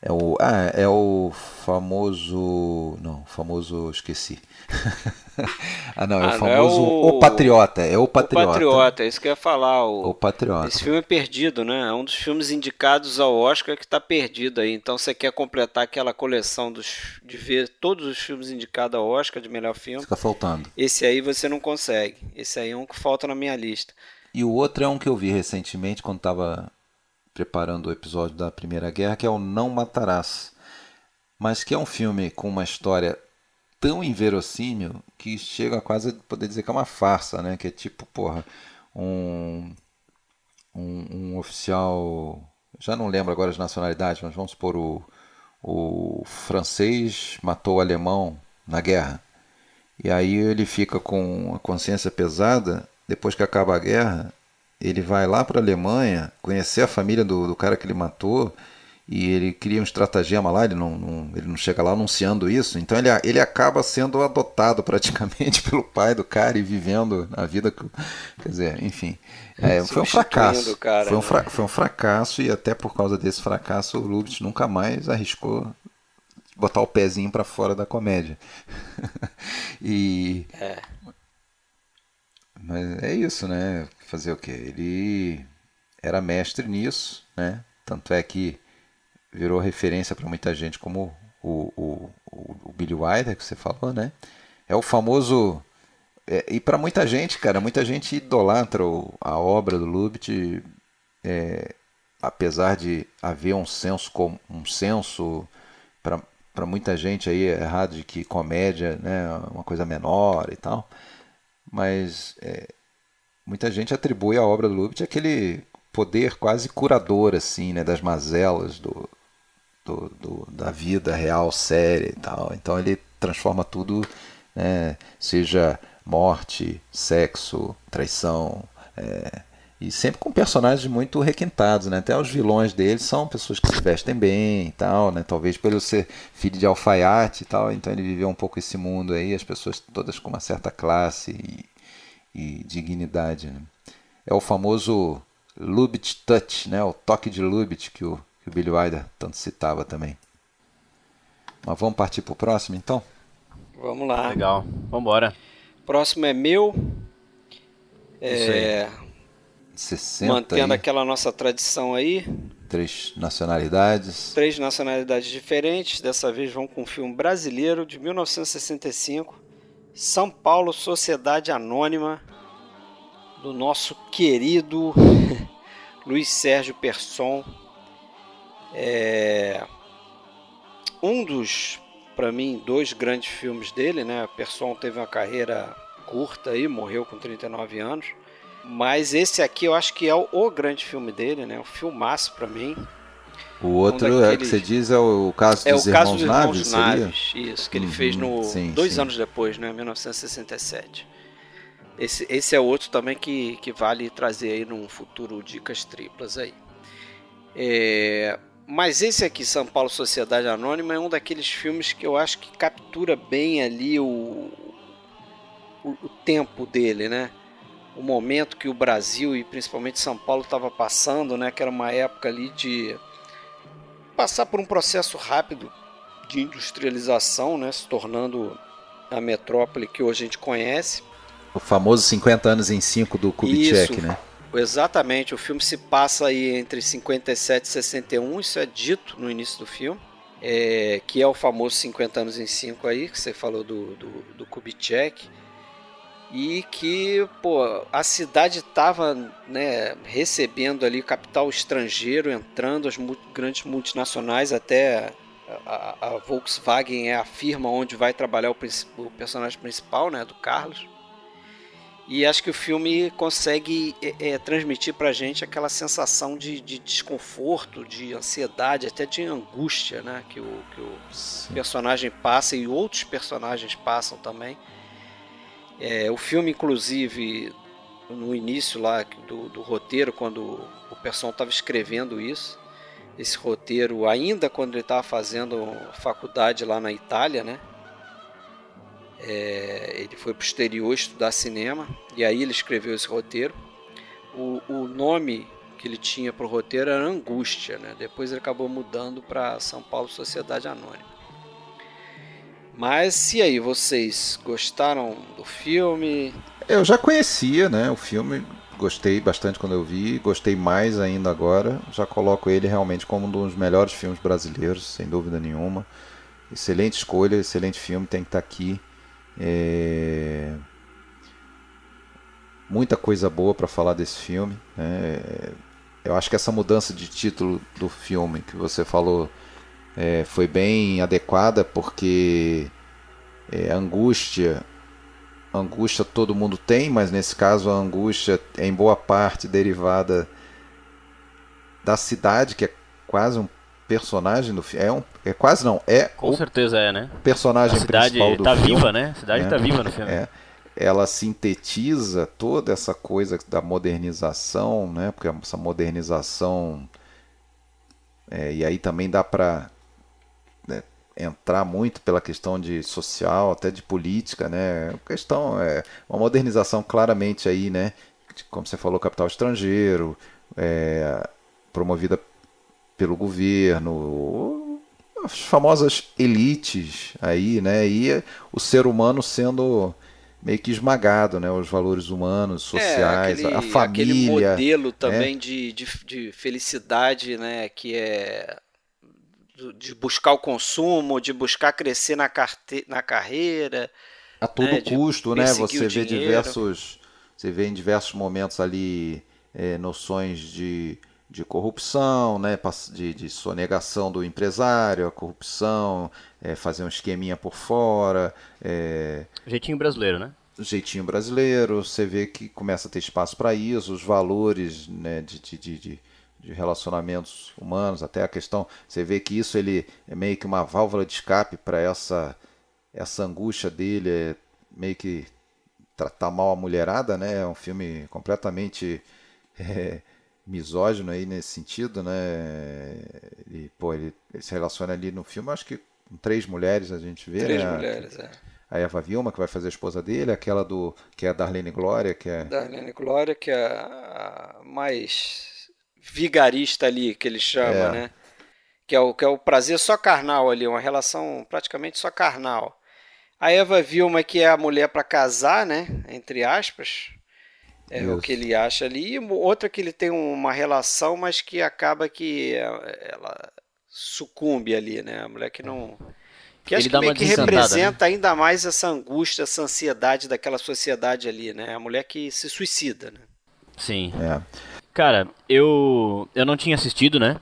É o, ah, é o famoso. Não, famoso. Esqueci. ah, não, é ah, o famoso. É o... o... Patriota. É o Patriota. O Patriota, é isso que eu ia falar. O... o Patriota. Esse filme é perdido, né? É um dos filmes indicados ao Oscar que está perdido aí. Então você quer completar aquela coleção dos, de ver todos os filmes indicados ao Oscar de melhor filme. Fica faltando. Esse aí você não consegue. Esse aí é um que falta na minha lista. E o outro é um que eu vi recentemente quando estava preparando o episódio da Primeira Guerra, que é o Não Matarás. Mas que é um filme com uma história tão inverossímil que chega quase a poder dizer que é uma farsa, né? Que é tipo, porra, um, um, um oficial. Já não lembro agora as nacionalidades, mas vamos supor o, o francês matou o alemão na guerra. E aí ele fica com a consciência pesada depois que acaba a guerra ele vai lá para a Alemanha conhecer a família do, do, cara que ele matou e ele cria um estratagema lá, ele não, não, ele não chega lá anunciando isso, então ele, ele acaba sendo adotado praticamente pelo pai do cara e vivendo a vida. Quer dizer, enfim. É, foi um fracasso. Cara, foi, um né? fra, foi um fracasso e até por causa desse fracasso o Lubitsch nunca mais arriscou botar o pezinho para fora da comédia. e. É. Mas é isso, né? Fazer o quê? Ele era mestre nisso, né? Tanto é que virou referência para muita gente como o, o, o, Billy Wilder que você falou, né? É o famoso é, e para muita gente, cara, muita gente idolatra a obra do Lubitsch, é, apesar de haver um senso um senso para muita gente aí errado de que comédia, né, é uma coisa menor e tal mas é, muita gente atribui a obra do Lubitsch aquele poder quase curador assim, né, das mazelas do, do, do, da vida real séria e tal. Então ele transforma tudo, né, seja morte, sexo, traição, é, e sempre com personagens muito requintados, né? Até os vilões deles são pessoas que se vestem bem e tal, né? Talvez pelo ser filho de alfaiate e tal, então ele viveu um pouco esse mundo aí, as pessoas todas com uma certa classe e, dignidade. Né? É o famoso Lubitsch Touch, né? O toque de Lubitsch que o, que o Billy Wilder tanto citava também. Mas vamos partir para o próximo, então? Vamos lá. Legal. Vamos embora. Próximo é meu. É 60 Mantendo aí. aquela nossa tradição aí. Três nacionalidades. Três nacionalidades diferentes. Dessa vez vão com um filme brasileiro de 1965. São Paulo Sociedade Anônima. Do nosso querido Luiz Sérgio Persson. É um dos, para mim, dois grandes filmes dele, né? Persson teve uma carreira curta aí, morreu com 39 anos. Mas esse aqui eu acho que é o, o grande filme dele, né? O filmaço para mim. O outro um daqueles... é que você diz é o caso é dos o irmãos caso dos Naves, Naves, isso que ele uhum, fez no sim, dois sim. anos depois, né, 1967. Esse, esse é outro também que, que vale trazer aí num futuro dicas triplas aí. É, mas esse aqui, São Paulo Sociedade Anônima, é um daqueles filmes que eu acho que captura bem ali o, o, o tempo dele, né? O momento que o Brasil e principalmente São Paulo estava passando, né? Que era uma época ali de passar por um processo rápido de industrialização, né, se tornando a metrópole que hoje a gente conhece. O famoso 50 anos em 5 do Kubitschek, né? Exatamente, o filme se passa aí entre 57 e 61, isso é dito no início do filme, é, que é o famoso 50 anos em 5 aí, que você falou do, do, do Kubitschek e que pô, a cidade estava né, recebendo ali capital estrangeiro entrando, as grandes multinacionais, até a, a, Volkswagen é a firma onde vai trabalhar o, o, personagem principal, né, do Carlos. E acho que o filme consegue é, é, transmitir pra gente aquela sensação de, de, desconforto, de ansiedade, até de angústia, né? Que o, que o personagem passa e outros personagens passam também é, o filme, inclusive, no início lá do, do roteiro, quando o pessoal estava escrevendo isso, esse roteiro, ainda quando ele estava fazendo faculdade lá na Itália, né? É, ele foi para o exterior estudar cinema e aí ele escreveu esse roteiro. O, o nome que ele tinha para o roteiro era Angústia, né? Depois ele acabou mudando para São Paulo Sociedade Anônima. Mas e aí, vocês gostaram do filme? Eu já conhecia, né, o filme, gostei bastante quando eu vi, gostei mais ainda agora. Já coloco ele realmente como um dos melhores filmes brasileiros, sem dúvida nenhuma. Excelente escolha, excelente filme, tem que estar tá aqui. É... Muita coisa boa para falar desse filme. Né? Eu acho que essa mudança de título do filme que você falou é, foi bem adequada porque é, angústia angústia todo mundo tem, mas nesse caso a angústia é em boa parte derivada da cidade, que é quase um personagem do filme. É, um, é quase não, é. Com certeza é, né? Personagem a cidade principal do tá filme. viva, né? A cidade é, tá viva no filme. É. Ela sintetiza toda essa coisa da modernização, né? Porque essa modernização. É, e aí também dá para né, entrar muito pela questão de social, até de política, né? A questão é uma modernização claramente aí, né? Como você falou, capital estrangeiro, é, promovida pelo governo, as famosas elites aí, né? E o ser humano sendo meio que esmagado, né? Os valores humanos, é, sociais, é, aquele, a família. Aquele modelo né? também né? de, de, de, felicidade, né? Que é de buscar o consumo, de buscar crescer na, carte... na carreira. A todo né? custo, né? Você vê diversos. Você vê em diversos momentos ali é, noções de, de corrupção, né? de, de sonegação do empresário, a corrupção, é, fazer um esqueminha por fora. É... Jeitinho brasileiro, né? Jeitinho brasileiro, você vê que começa a ter espaço para isso, os valores né, de, de, de de relacionamentos humanos, até a questão, você vê que isso ele é meio que uma válvula de escape para essa essa angústia dele, é meio que tratar mal a mulherada, né? É um filme completamente é, misógino aí nesse sentido, né? Ele, pô, ele, ele, se relaciona ali no filme, acho que com três mulheres a gente vê, três né? mulheres, é. A Eva Vilma, que vai fazer a esposa dele, aquela do que é a Darlene Glória, que é Darlene Glória, que é a mais vigarista ali, que ele chama, é. né? Que é, o, que é o prazer só carnal ali, uma relação praticamente só carnal. A Eva Vilma, que é a mulher para casar, né? Entre aspas. É Isso. o que ele acha ali. E outra que ele tem uma relação, mas que acaba que ela sucumbe ali, né? A mulher que não. Que acho que meio que representa né? ainda mais essa angústia, essa ansiedade daquela sociedade ali, né? A mulher que se suicida, né? Sim. É. Cara, eu eu não tinha assistido, né?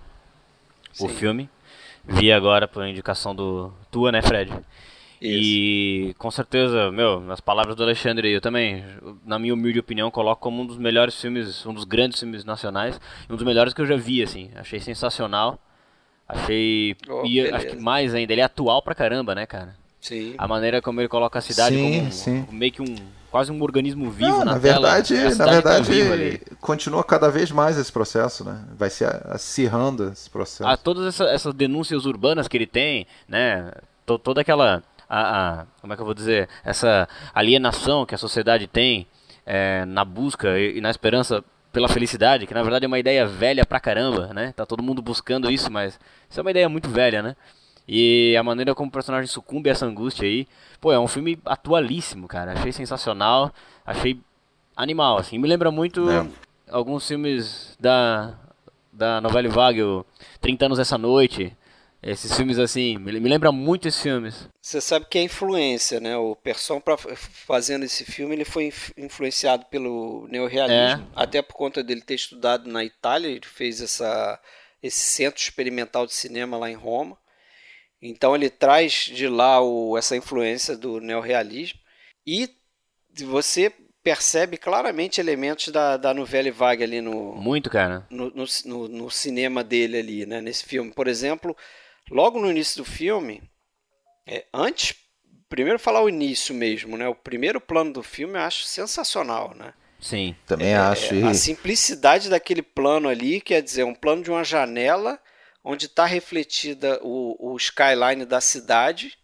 Sim. O filme. Vi agora por indicação do tua, né, Fred? Isso. E com certeza, meu, nas palavras do Alexandre, eu também, na minha humilde opinião, coloco como um dos melhores filmes, um dos grandes filmes nacionais, um dos melhores que eu já vi, assim. Achei sensacional. Achei. Oh, e acho que mais ainda, ele é atual pra caramba, né, cara? Sim. A maneira como ele coloca a cidade Sim, como um- sim. meio que um. quase um organismo vivo Não, na, na tela. verdade, A na tá verdade ali. continua cada vez mais esse processo, né? Vai se acirrando esse processo. a todas essa- essas denúncias urbanas que ele tem, né? to- toda aquela. A, a- como é que eu vou dizer? Essa alienação que a sociedade tem é, na busca e, e na esperança pela felicidade, que na verdade é uma ideia velha pra caramba, né? Tá todo mundo buscando isso, mas isso é uma ideia muito velha, né? E a maneira como o personagem sucumbe a essa angústia aí, pô, é um filme atualíssimo, cara. Achei sensacional, achei animal, assim. Me lembra muito É. alguns filmes da, da novela Vague, o 30 anos essa noite. Esses filmes assim, me, me lembra muito esses filmes. Você sabe que é influência, né? O Persson, pra, fazendo esse filme, ele foi inf- influenciado pelo neorrealismo. É. Até por conta dele ter estudado na Itália, ele fez essa, esse centro experimental de cinema lá em Roma. Então ele traz de lá o, essa influência do neorrealismo. E você percebe claramente elementos da, da novela Vague ali no, Muito, cara. no, no, no- no cinema dele ali, né, nesse filme. Por exemplo, logo no início do filme, é, antes, primeiro falar o início mesmo, né? O primeiro plano do filme eu acho sensacional, né? Sim. Também acho. É, e- a simplicidade daquele plano ali, quer dizer, um plano de uma janela onde está refletida o, o skyline da cidade,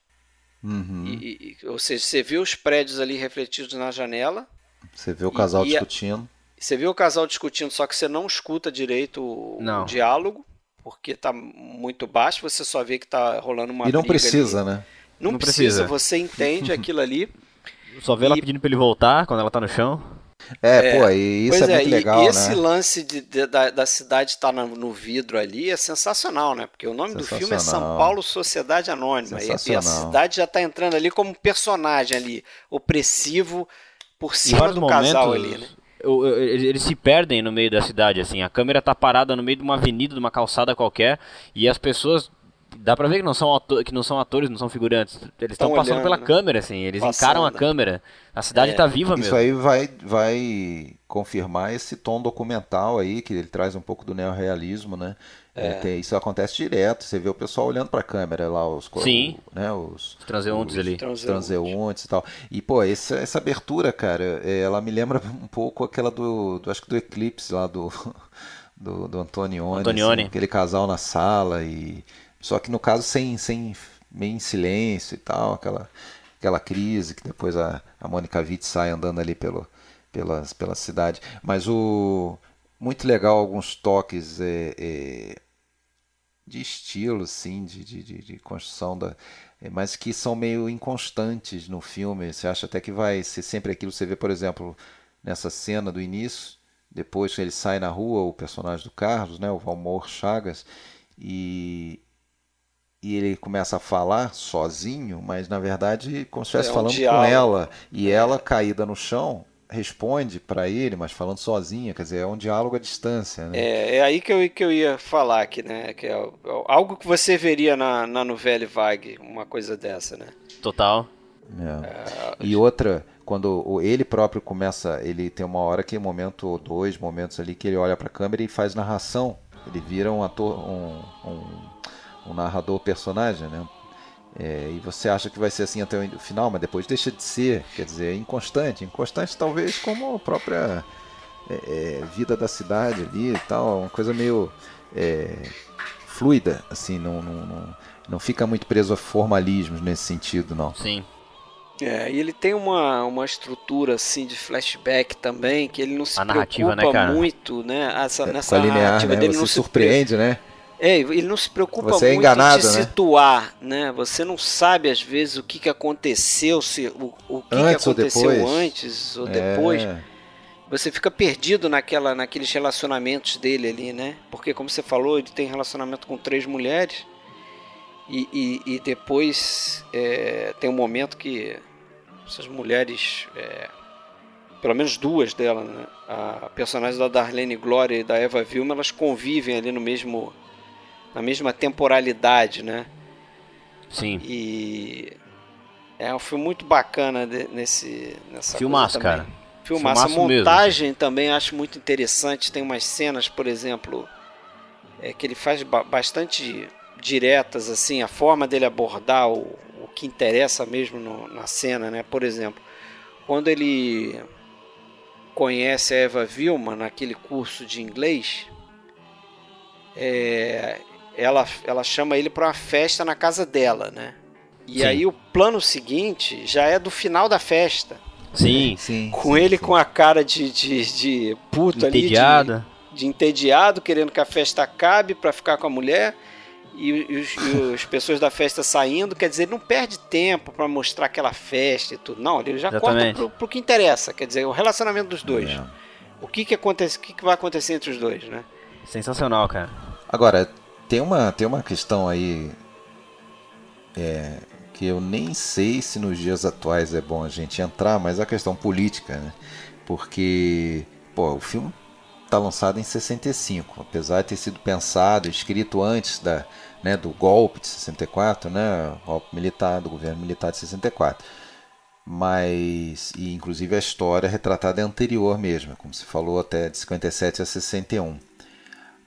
Uhum. e- e- ou seja, você vê os prédios ali refletidos na janela, Você vê o casal e- e a- discutindo. Você vê o casal discutindo, só que você não escuta direito o, o Não. diálogo, porque tá muito baixo, você só vê que tá rolando uma E não precisa, ali. né? Não, Não precisa, precisa. você entende aquilo ali. Só vê ela E- pedindo pra ele voltar quando ela tá no chão. É, pô, e isso pois é, muito e legal, esse né? lance de- de- da, da cidade estar no, no vidro ali é sensacional, né? Porque o nome do filme é São. Paulo Sociedade Anônima. E, e a cidade já tá entrando ali como personagem ali, opressivo por cima do momentos, casal ali, né? Eles eles se perdem no meio da cidade, assim. A câmera tá parada no meio de uma avenida, de uma calçada qualquer, e as pessoas. Dá pra ver que não são, ato- que não são atores, não são figurantes. Eles estão Tão passando olhando, pela né? câmera, assim. Eles Passando. encaram a câmera. A cidade É. tá viva Isso mesmo. aí vai, vai confirmar esse tom documental aí, que ele traz um pouco do neorrealismo, né? É, tem- isso acontece direto, você vê o pessoal olhando pra câmera lá, os, Sim. né, os, Os transeuntes os ali. Transeuntes. transeuntes e tal. E, pô, essa, essa abertura, cara, é, ela me lembra um pouco aquela do, do- acho que do Eclipse lá do, do, do Antonioni, Antonioni. assim, aquele casal na sala e só que no caso sem, sem meio em silêncio e tal, aquela, aquela crise que depois a, a Mônica Witt sai andando ali pelo, pelas, pela cidade. Mas o muito legal alguns toques é, é, de estilo, sim, de, de, de, de construção da, é, mas que são meio inconstantes no filme. Você acha até que vai ser sempre aquilo. Você vê, por exemplo, nessa cena do início, depois que ele sai na rua, o personagem do Carlos, né, o Valmor Chagas, e, e ele começa a falar sozinho, mas na verdade como se estivesse É um falando com ela, e ela caída no chão responde para ele, mas falando sozinha, quer dizer, é um diálogo à distância, né? É, é aí que eu, que eu ia falar aqui, né? Que é, é algo que você veria na, na novela Vague, uma coisa dessa, né? Total. É. E outra, quando o- ele próprio começa, ele tem uma hora que momento ou dois momentos ali que ele olha para a câmera e faz narração. Ele vira um ator, um, um, um narrador personagem, né? É, e você acha que vai ser assim até o final, mas depois deixa de ser. Quer dizer, é inconstante. Inconstante talvez como a própria é, é, vida da cidade ali e tal. Uma coisa meio é, fluida, assim, não, não, não, não fica muito preso a formalismos nesse sentido, não. Sim. É, e ele tem uma, uma estrutura assim de flashback também, que ele não se A narrativa, preocupa né, muito, né? Essa, É, nessa com a linear, narrativa né? dele Você não se surpreende, né? É, ele não se preocupa Você é muito enganado, de né? situar, né? Você não sabe às vezes o que, que aconteceu, se o, o que, que Antes ou aconteceu depois. antes ou depois. É, Você fica perdido naquela, naqueles relacionamentos dele ali, né? Porque como você falou, ele tem relacionamento com três mulheres e, e, e depois é, tem um momento que essas mulheres, é, pelo menos duas delas, né? A personagem da Darlene Glória e da Eva Vilma, elas convivem ali no mesmo na mesma temporalidade, né? Sim. E é um filme muito bacana de- nesse nessa Filmaço, cara. Filmaço. A Filmaço mesmo. montagem também acho muito interessante. Tem umas cenas, por exemplo, é, que ele faz ba- bastante diretas, assim, a forma dele abordar o, o que interessa mesmo no, na cena, né? Por exemplo, quando ele conhece a Eva Vilma naquele curso de inglês, é, ela, ela chama ele para uma festa na casa dela, né? E sim. aí o plano seguinte já é do final da festa. Sim, sim. Com sim, ele sim. com a cara de, de, de puto Entediada. ali. De, de entediado, querendo que a festa acabe para ficar com a mulher. E, e, os, e as pessoas da festa saindo, quer dizer, ele não perde tempo para mostrar aquela festa e tudo. Não, ele já Exatamente. corta pro, pro que interessa, quer dizer, o relacionamento dos dois. É. O que que acontece, o que que vai acontecer entre os dois, né? Sensacional, cara. Agora, tem uma, tem uma questão aí é, que eu nem sei se nos dias atuais é bom a gente entrar, mas a questão política, né? Porque, pô, o filme está lançado em 65, apesar de ter sido pensado, escrito antes da, né, do golpe de 64, né, golpe militar, do governo militar de 64. Mas, e inclusive a história retratada é anterior mesmo, como se falou até de 57 a 61.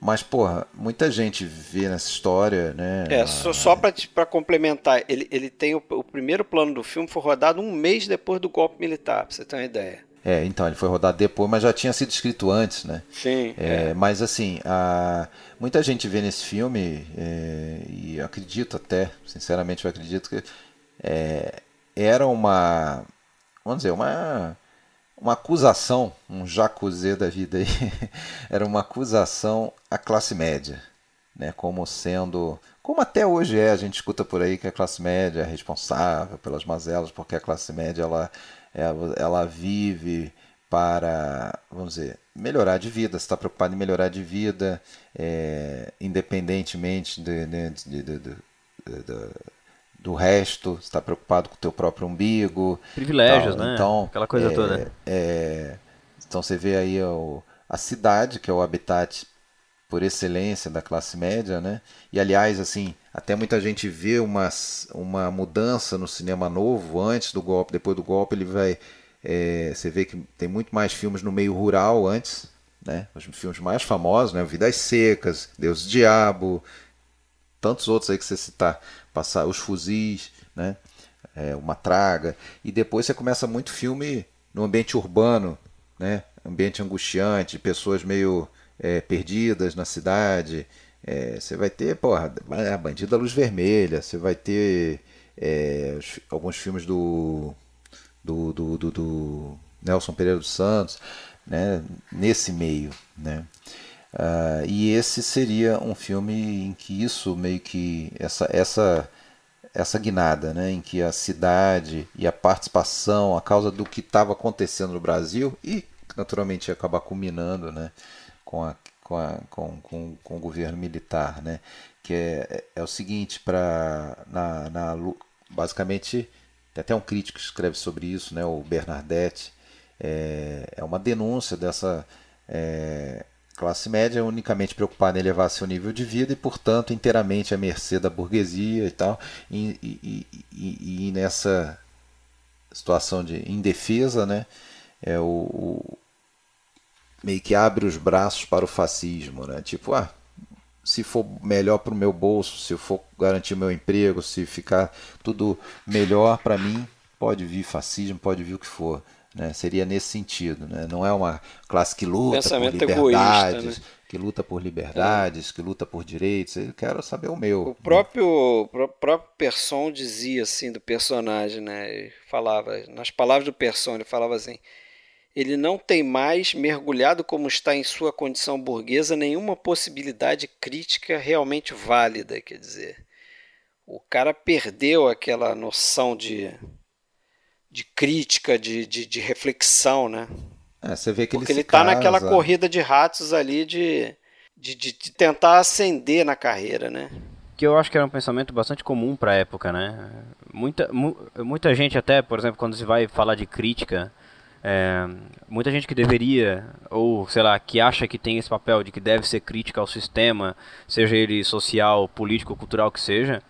Mas, porra, muita gente vê nessa história, né? É, só, só para complementar, ele, ele tem o, o, primeiro plano do filme foi rodado um mês depois do golpe militar, pra você ter uma ideia. É, então, ele foi rodado depois, mas já tinha sido escrito antes, né? Sim. É, é. Mas, assim, a, muita gente vê nesse filme, é, e acredito até, sinceramente, eu acredito que é, era uma, vamos dizer, uma uma acusação, um jacuzê da vida aí, era uma acusação à classe média, né, como sendo, como até hoje é, a gente escuta por aí que a classe média é responsável pelas mazelas, porque a classe média ela, ela, vive para, vamos dizer, melhorar de vida, está preocupado em melhorar de vida, é, independentemente de, de, de, de do resto, está preocupado com o teu próprio umbigo. Privilégios, tal. né? Então, Aquela coisa é, toda. É, então você vê aí o, a cidade, que é o habitat por excelência da classe média, né? E aliás, assim, até muita gente vê uma, uma mudança no cinema novo, antes do golpe, depois do golpe, ele vai. É, você vê que tem muito mais filmes no meio rural antes, né? Os filmes mais famosos, né? Vidas Secas, Deus Diabo, tantos outros aí que você citar passar os fuzis, né? É, uma traga. E depois você começa muito filme no ambiente urbano, né? Ambiente angustiante, pessoas meio é, perdidas na cidade. É, você vai ter, porra, a Bandida Luz Vermelha, você vai ter é, alguns filmes do do, do, do, do, Nelson Pereira dos Santos, né? Nesse meio, né? Uh, e esse seria um filme em que isso meio que essa essa essa guinada, né, em que a cidade e a participação, a causa do que estava acontecendo no Brasil e naturalmente ia acabar culminando, né, com a com, a, com, com, com o governo militar, né, que é, é o seguinte para na, na basicamente tem até um crítico que escreve sobre isso, né, o Bernardetti, é, é uma denúncia dessa é, classe média é unicamente preocupada em elevar seu nível de vida e, portanto, inteiramente à mercê da burguesia e tal, e, e, e, e nessa situação de indefesa, né, é o, o, meio que abre os braços para o fascismo, né, tipo, ah, se for melhor para o meu bolso, se eu for garantir meu emprego, se ficar tudo melhor para mim, pode vir fascismo, pode vir o que for. Né? Seria nesse sentido. Né? Não é uma classe que luta Pensamento por liberdades, egoísta, né? que luta por liberdades, é. que luta por direitos. Eu quero saber o meu. O próprio, o próprio Person dizia assim do personagem, né? Ele falava, nas palavras do Person, ele falava assim. Ele não tem mais, mergulhado como está em sua condição burguesa, nenhuma possibilidade crítica realmente válida. Quer dizer, o cara perdeu aquela noção de, de crítica, de, de, de reflexão, né? É, você vê que Porque ele está casa... naquela corrida de ratos ali de, de, de, de, tentar ascender na carreira, né? Que eu acho que era um pensamento bastante comum para a época, né? Muita, mu, muita gente até, por exemplo, quando se vai falar de crítica, é, muita gente que deveria, ou sei lá, que acha que tem esse papel de que deve ser crítica ao sistema, seja ele social, político, cultural que seja,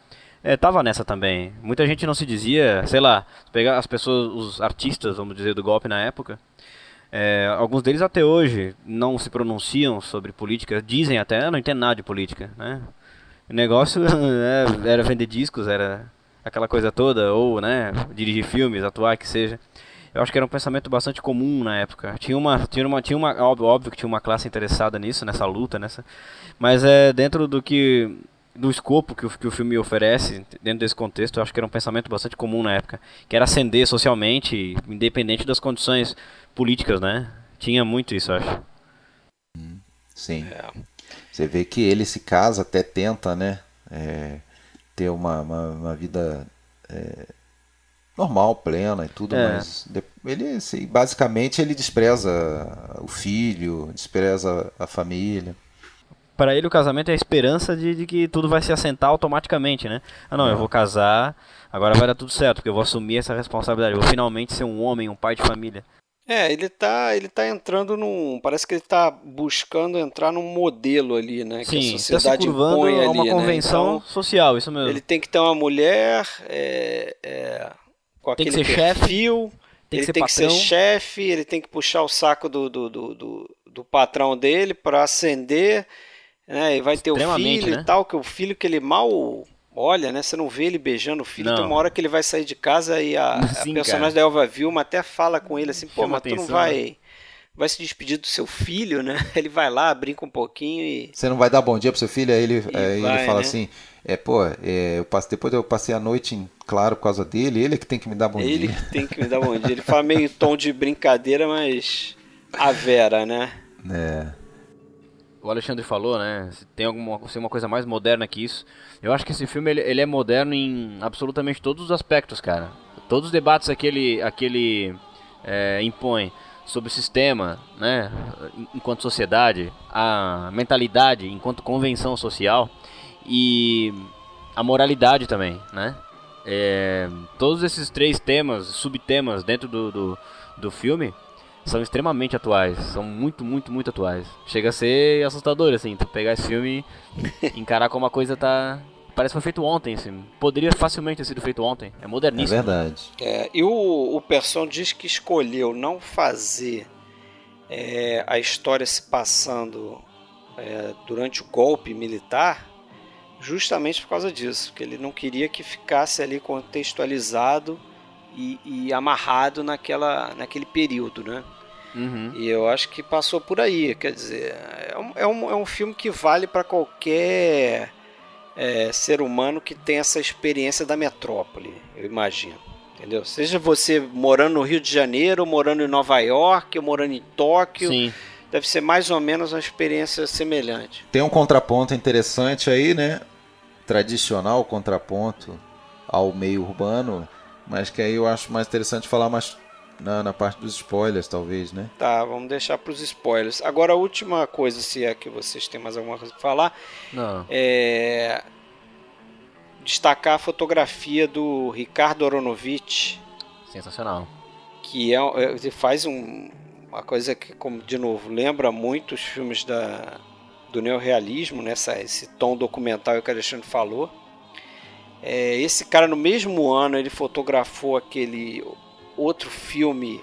é, tava nessa também. Muita gente não se dizia, sei lá, pegar as pessoas, os artistas, vamos dizer, do golpe na época. É, alguns deles até hoje não se pronunciam sobre política, dizem até, ah, não entendo nada de política, né? O negócio é, era vender discos, era aquela coisa toda, ou, né, dirigir filmes, atuar, que seja. Eu acho que era um pensamento bastante comum na época. Tinha uma, tinha uma, tinha uma óbvio, óbvio que tinha uma classe interessada nisso, nessa luta, nessa. Mas é dentro do que do escopo que o, que o filme oferece, dentro desse contexto, eu acho que era um pensamento bastante comum na época, que era ascender socialmente, independente das condições políticas, né? Tinha muito isso, eu acho. Sim. É. Você vê que ele se casa, até tenta, né? É, ter uma, uma, uma vida é, normal, plena e tudo, é. mas ele assim, basicamente ele despreza o filho, despreza a família. Para ele o casamento é a esperança de, de, que tudo vai se assentar automaticamente, né? Ah não, é. eu vou casar, agora vai dar tudo certo, porque eu vou assumir essa responsabilidade, eu vou finalmente ser um homem, um pai de família. É, ele tá, ele tá entrando num. Parece que ele tá buscando entrar num modelo ali, né? Sim, que a sociedade tá se curvando impõe ali, uma né? convenção né? então, social, isso mesmo. Ele tem que ter uma mulher é, é, com tem aquele que ser perfil, chefe, tem ele que tem que ser chefe, ele tem que puxar o saco do, do, do, do, do patrão dele para ascender, né? E vai ter o filho né? e tal, que o filho que ele mal olha, né? Você não vê ele beijando o filho. Não. Tem uma hora que ele vai sair de casa e a, Sim, a personagem cara. da Elva Vilma até fala com ele assim, pô, Chama mas tu não vai. Né? Vai se despedir do seu filho, né? Ele vai lá, brinca um pouquinho e. Você não vai dar bom dia pro seu filho? Aí ele, aí vai, ele fala né? assim: é, pô, é, eu passei, depois eu passei a noite em claro por causa dele, ele é que tem que me dar bom ele dia. Ele que tem que me dar bom dia. Ele fala meio tom de brincadeira, mas a Vera, né? É o Alexandre falou, né? Se tem alguma se uma coisa mais moderna que isso. Eu acho que esse filme ele, ele, é moderno em absolutamente todos os aspectos, cara. Todos os debates que ele, aquele é, impõe sobre o sistema, né? Enquanto sociedade, a mentalidade enquanto convenção social e a moralidade também, né? É, todos esses três temas, subtemas dentro do, do, do filme são extremamente atuais. São muito, muito, muito atuais. Chega a ser assustador, assim, tu pegar esse filme e encarar como a coisa tá. Parece que foi feito ontem, assim. Poderia facilmente ter sido feito ontem. É moderníssimo. É verdade. É, e o, o Person diz que escolheu não fazer é, a história se passando é, durante o golpe militar justamente por causa disso, que ele não queria que ficasse ali contextualizado e, e amarrado naquela, naquele período, né? Uhum. E eu acho que passou por aí. Quer dizer, é um, é um, é um filme que vale para qualquer é, ser humano que tem essa experiência da metrópole, eu imagino. Entendeu? Seja você morando no Rio de Janeiro, morando em Nova York, ou morando em Tóquio. Sim. Deve ser mais ou menos uma experiência semelhante. Tem um contraponto interessante aí, né? Tradicional contraponto ao meio urbano, mas que aí eu acho mais interessante falar mais na, na parte dos spoilers, talvez, né? Tá, vamos deixar para os spoilers. Agora, a última coisa, se é que vocês têm mais alguma coisa para falar, Não. é destacar a fotografia do Ricardo Aronovich. Sensacional. Que é, é, ele faz um, uma coisa que, como de novo, lembra muito os filmes da, do neorrealismo, nessa né? esse tom documental que o Alexandre falou. É, esse cara, no mesmo ano, ele fotografou aquele outro filme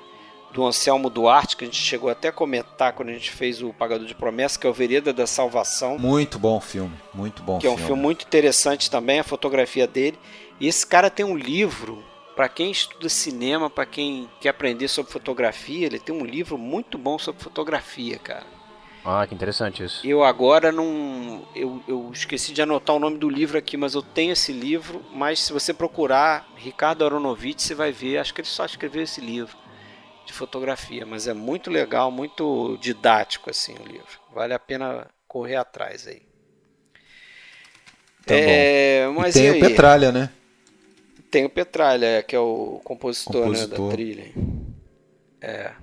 do Anselmo Duarte, que a gente chegou até a comentar quando a gente fez o Pagador de Promessa, que é o Vereda da Salvação. Muito bom filme, muito bom Que é um filme muito interessante também, a fotografia dele. E esse cara tem um livro, para quem estuda cinema, para quem quer aprender sobre fotografia, ele tem um livro muito bom sobre fotografia, cara. Ah, que interessante isso. Eu agora não. Eu, eu esqueci de anotar o nome do livro aqui, mas eu tenho esse livro. Mas se você procurar Ricardo Aronovitch, você vai ver. Acho que ele só escreveu esse livro de fotografia. Mas é muito legal, muito didático assim o livro. Vale a pena correr atrás aí. Tá é, bom. Mas e tem e o Petralha, né? Tem o Petralha, que é o compositor, compositor. Né, da trilha. É.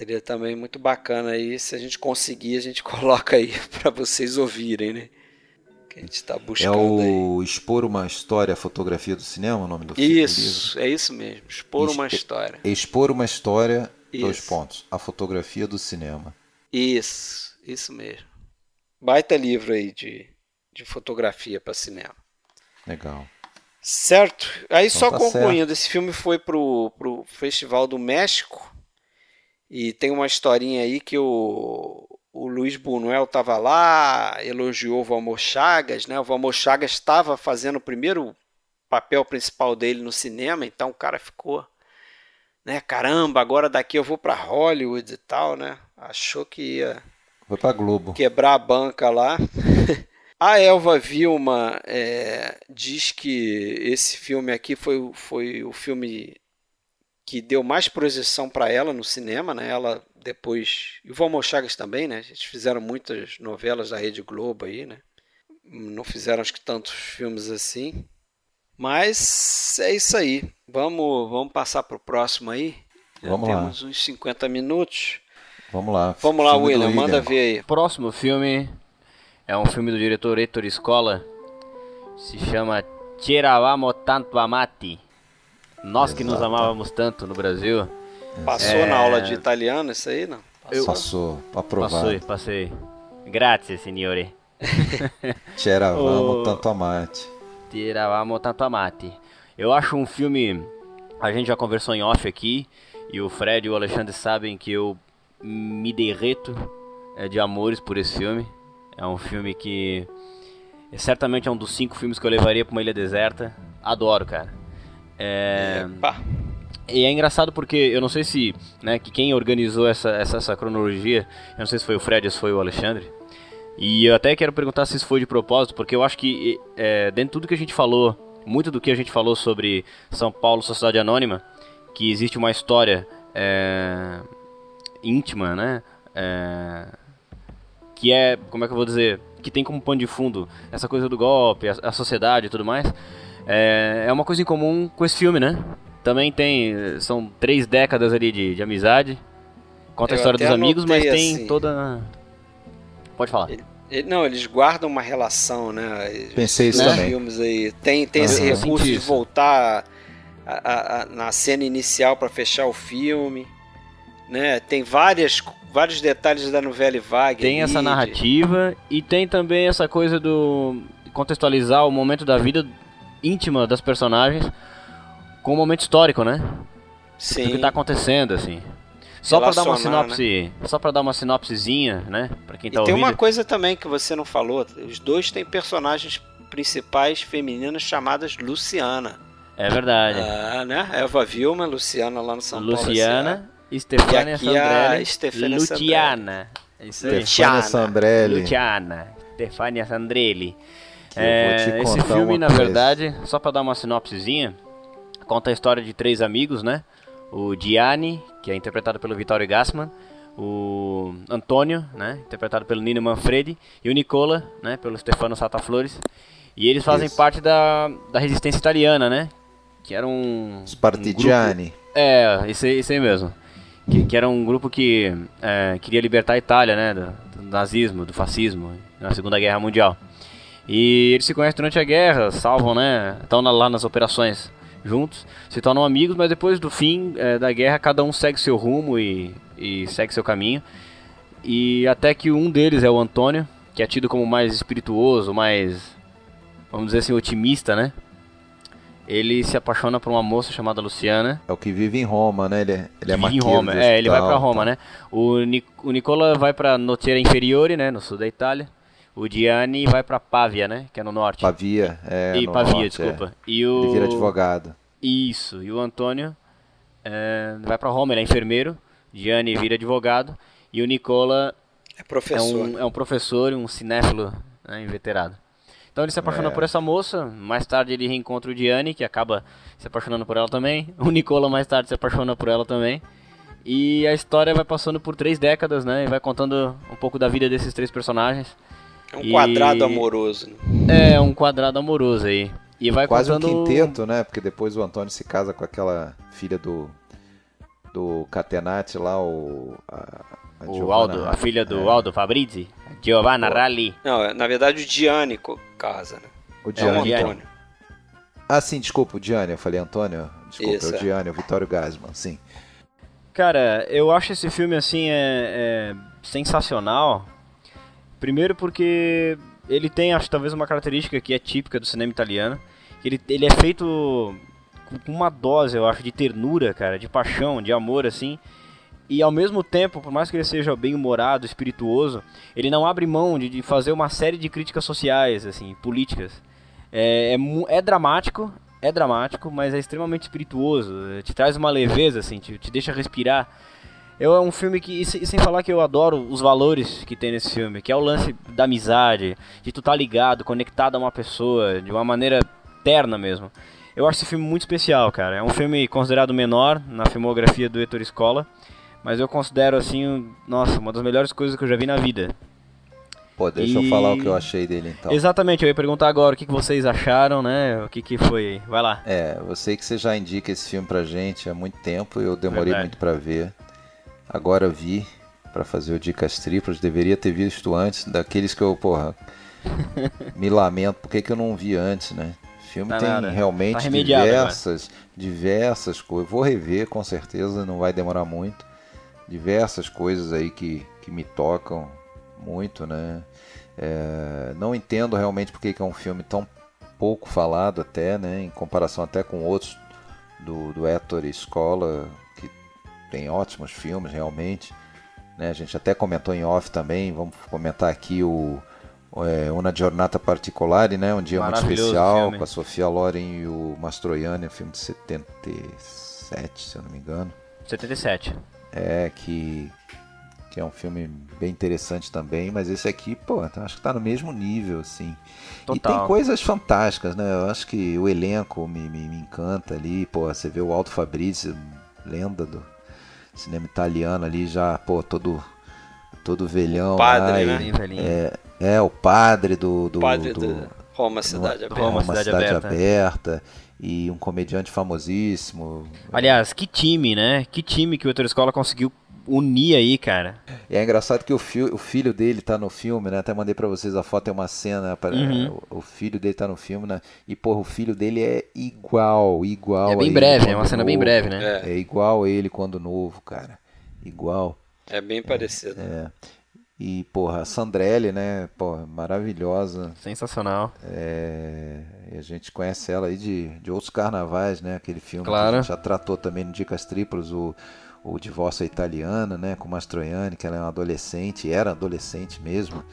Seria também muito bacana aí, se a gente conseguir, a gente coloca aí para vocês ouvirem, né? Que a gente está buscando. É o aí. Expor uma História, a Fotografia do Cinema, o nome do Isso, é isso mesmo. Expor uma História. Expor uma História, isso. dois pontos. A Fotografia do Cinema. Isso, isso mesmo. Baita livro aí de, de fotografia para cinema. Legal. Certo. Aí então só tá concluindo, certo. esse filme foi pro, pro Festival do México e tem uma historinha aí que o, o Luiz Buñuel estava lá, elogiou o Valmor Chagas, né? O Valmor Chagas estava fazendo o primeiro papel principal dele no cinema, então o cara ficou, né? Caramba, agora daqui eu vou para Hollywood e tal, né? Achou que ia foi para Globo quebrar a banca lá. a Elva Vilma é, diz que esse filme aqui foi, foi o filme que deu mais projeção para ela no cinema, né? Ela depois e o Valmor Chagas também, né? Eles fizeram muitas novelas da Rede Globo aí, né? Não fizeram acho que tantos filmes assim. Mas é isso aí. Vamos, vamos passar para o próximo aí. Já vamos temos lá. uns 50 minutos. Vamos lá. Vamos lá, William, William, manda ver aí. Próximo filme é um filme do diretor Ettore Scola. Se chama Tiravamo Tanto Amati. Nós que nos amávamos tanto no Brasil. Passou é... na aula de italiano isso aí, não? Passou, Passou aprovado. Passei, passei. Grazie, signore. Tiravamo Tanto Amati. Tiravamo Tanto Amati. Eu acho um filme... A gente já conversou em off aqui. E o Fred e o Alexandre sabem que eu me derreto é, de amores por esse filme. É um filme que certamente é um dos cinco filmes que eu levaria para uma ilha deserta. Adoro, cara. É... E é engraçado porque eu não sei se, né, que quem organizou essa, essa, essa cronologia, eu não sei se foi o Fred ou se foi o Alexandre. E eu até quero perguntar se isso foi de propósito, porque eu acho que é, dentro de tudo que a gente falou, muito do que a gente falou sobre São Paulo, Sociedade Anônima, que existe uma história é, íntima, né? É, que é, como é que eu vou dizer, que tem como pano de fundo essa coisa do golpe, a, a sociedade e tudo mais. É, é uma coisa em comum com esse filme, né? Também tem, são três décadas ali de, de amizade. Conta eu a história dos amigos, mas tem assim, toda. Pode falar. Ele, ele, não, eles guardam uma relação, né? Pensei isso também. filmes aí tem tem ah, esse recurso de voltar a, a, a, na cena inicial para fechar o filme né? Tem várias, vários detalhes da novela Vague. Tem essa narrativa de... e tem também essa coisa do contextualizar o momento da vida íntima das personagens com o momento histórico, né? Sim. Do que tá acontecendo, assim. Só para dar uma sinopse, né? só para dar uma sinopsezinha, né, para quem tá e ouvindo. tem uma coisa também que você não falou, os dois têm personagens principais femininas chamadas Luciana. É verdade. Ah, né? Eva Vilma, Luciana lá no São Luciana, Paulo. Luciana Stefania Sandrelli. Stefania Luciana. Stefania Sandrelli. Luciana. Stefania Sandrelli. É, esse filme, na verdade, só para dar uma sinopsezinha, conta a história de três amigos, né? O Gianni, que é interpretado pelo Vittorio Gassman, o Antônio, né, interpretado pelo Nino Manfredi, e o Nicola, né, pelo Stefano Sataflores. E eles fazem Isso. parte da, da resistência italiana, né? Que era um. Os partigiani. Um grupo... É, isso aí, isso aí mesmo que, que era um grupo que é, queria libertar a Itália, né, do, do, nazismo, do fascismo, na Segunda Guerra Mundial. E eles se conhecem durante a guerra, salvam, né, estão lá nas operações juntos, se tornam amigos, mas depois do fim é, da guerra cada um segue seu rumo e, e segue seu caminho. E até que um deles é o Antônio, que é tido como mais espirituoso, mais, vamos dizer assim, otimista, né? ele se apaixona por uma moça chamada Luciana. É o que vive em Roma, né? Ele, é, ele é vive em Roma, é, ele vai para Roma, tá. né? O, Nic o Nicola vai para Notiera Inferiore, né, no sul da Itália. O Gianni vai para Pavia, né, que é no norte. Pavia, é. E Pavia, norte, desculpa. É. E o Ele vira advogado. Isso. E o Antônio é, vai para Roma, ele é enfermeiro. Gianni vira advogado e o Nicola é professor. É um, é um professor, um cinéfilo, né, inveterado. Então ele se apaixona é. por essa moça, mais tarde ele reencontra o Diane, que acaba se apaixonando por ela também. O Nicola mais tarde se apaixona por ela também. E a história vai passando por três décadas, né? E vai contando um pouco da vida desses três personagens. É um e... quadrado amoroso. Né? É, um quadrado amoroso aí. E vai Quase contando... um quinteto, né? Porque depois o Antônio se casa com aquela filha do do Catenati lá, o a, a o Aldo, a filha do é. Aldo Fabrizi. Giovanna Ralli. Não, na verdade o Gianni casa, né? O Gianni. É o Antônio. Ah, sim, desculpa, o Gianni. Eu falei Antônio. Desculpa, Isso, é o é. Gianni, o Vitório Gasman, sim. Cara, eu acho esse filme, assim, é, é sensacional. Primeiro porque ele tem, acho, talvez uma característica que é típica do cinema italiano. Ele, ele é feito com uma dose, eu acho, de ternura, cara, de paixão, de amor, assim e ao mesmo tempo, por mais que ele seja bem humorado, espirituoso, ele não abre mão de, de fazer uma série de críticas sociais, assim, políticas. É, é, é, dramático, é dramático, mas é extremamente espirituoso. Te traz uma leveza, assim, te, te deixa respirar. Eu, é um filme que, e sem falar que eu adoro os valores que tem nesse filme, que é o lance da amizade, de tu estar tá ligado, conectado a uma pessoa, de uma maneira terna mesmo. Eu acho esse filme muito especial, cara. É um filme considerado menor na filmografia do Heitor Escola, mas eu considero assim, nossa, uma das melhores coisas que eu já vi na vida. Pô, deixa e... eu falar o que eu achei dele então. Exatamente, eu ia perguntar agora o que, que vocês acharam, né? O que, que foi. Vai lá. É, eu sei que você já indica esse filme pra gente há muito tempo, eu demorei Verdade. muito para ver. Agora vi para fazer o Dicas Triplas, deveria ter visto antes, daqueles que eu, porra, me lamento, por que, que eu não vi antes, né? O filme tá tem nada. realmente tá diversas, agora. diversas coisas. Vou rever com certeza, não vai demorar muito diversas coisas aí que, que me tocam muito, né? É, não entendo realmente porque que é um filme tão pouco falado até, né? Em comparação até com outros do, do Ettore Escola, tem ótimos filmes realmente. Né? A gente até comentou em off também, vamos comentar aqui o é, Una Giornata Particolare, né? Um dia muito especial filme. com a Sofia Loren e o Mastroianni, um filme de 77, se eu não me engano. 77. É, que, que é um filme bem interessante também, mas esse aqui, pô, acho que tá no mesmo nível, assim. Total. E tem coisas fantásticas, né? Eu acho que o elenco me, me, me encanta ali, pô, você vê o Aldo Fabrizio, lenda do cinema italiano ali, já, pô, todo todo velhão. O padre, lá, né? E, é, é, o padre do. do padre do, do Roma Cidade Aberta. Roma, Cidade, Cidade aberta. aberta e um comediante famosíssimo. Aliás, que time, né? Que time que o Outra Escola conseguiu unir aí, cara. E é engraçado que o, fi o filho dele tá no filme, né? Até mandei para vocês a foto, é uma cena, pra, uhum. o, o, filho dele tá no filme, né? E, porra, o filho dele é igual, igual. É bem breve, é uma cena novo. bem breve, né? É. é igual ele quando novo, cara. Igual. É bem parecido. É. E, porra, a Sandrelli, né? Porra, maravilhosa. Sensacional. É... a gente conhece ela aí de, de outros carnavais, né? Aquele filme claro. que a gente já tratou também no Dicas Triplas, o, o Divórcio Italiana, né? Com Mastroianni, que ela é uma adolescente, era adolescente mesmo.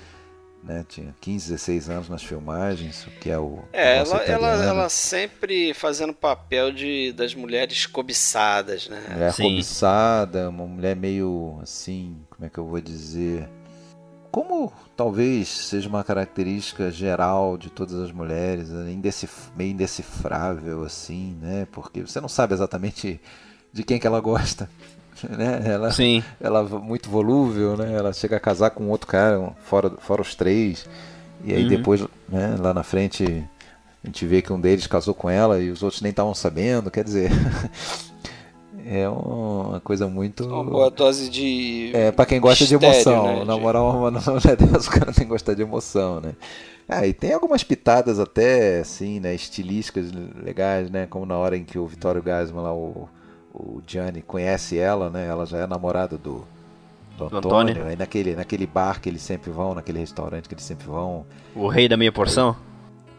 Né, tinha 15, 16 anos nas filmagens, que é o. É, ela, ela, ela, sempre fazendo papel de, das mulheres cobiçadas, né? Mulher Sim. cobiçada, uma mulher meio assim, como é que eu vou dizer? como talvez seja uma característica geral de todas as mulheres, né, indecif meio indecifrável assim, né? Porque você não sabe exatamente de quem que ela gosta, né? Ela, Sim. ela é muito volúvel, né? Ela chega a casar com outro cara, fora, fora os três, e aí uhum. depois, né, lá na frente a gente vê que um deles casou com ela e os outros nem estavam sabendo, quer dizer, é uma coisa muito. Uma boa dose de. É, pra quem gosta mistério, de emoção. Né? Na moral, uma novela dessa, o cara tem que gostar de emoção, né? Ah, e tem algumas pitadas até, assim, né, estilísticas legais, né? Como na hora em que o Vitório Gasman lá, o, o Gianni, conhece ela, né? Ela já é namorada do, do Antônio. Antônio. Aí naquele, naquele bar que eles sempre vão, naquele restaurante que eles sempre vão. O rei da meia porção?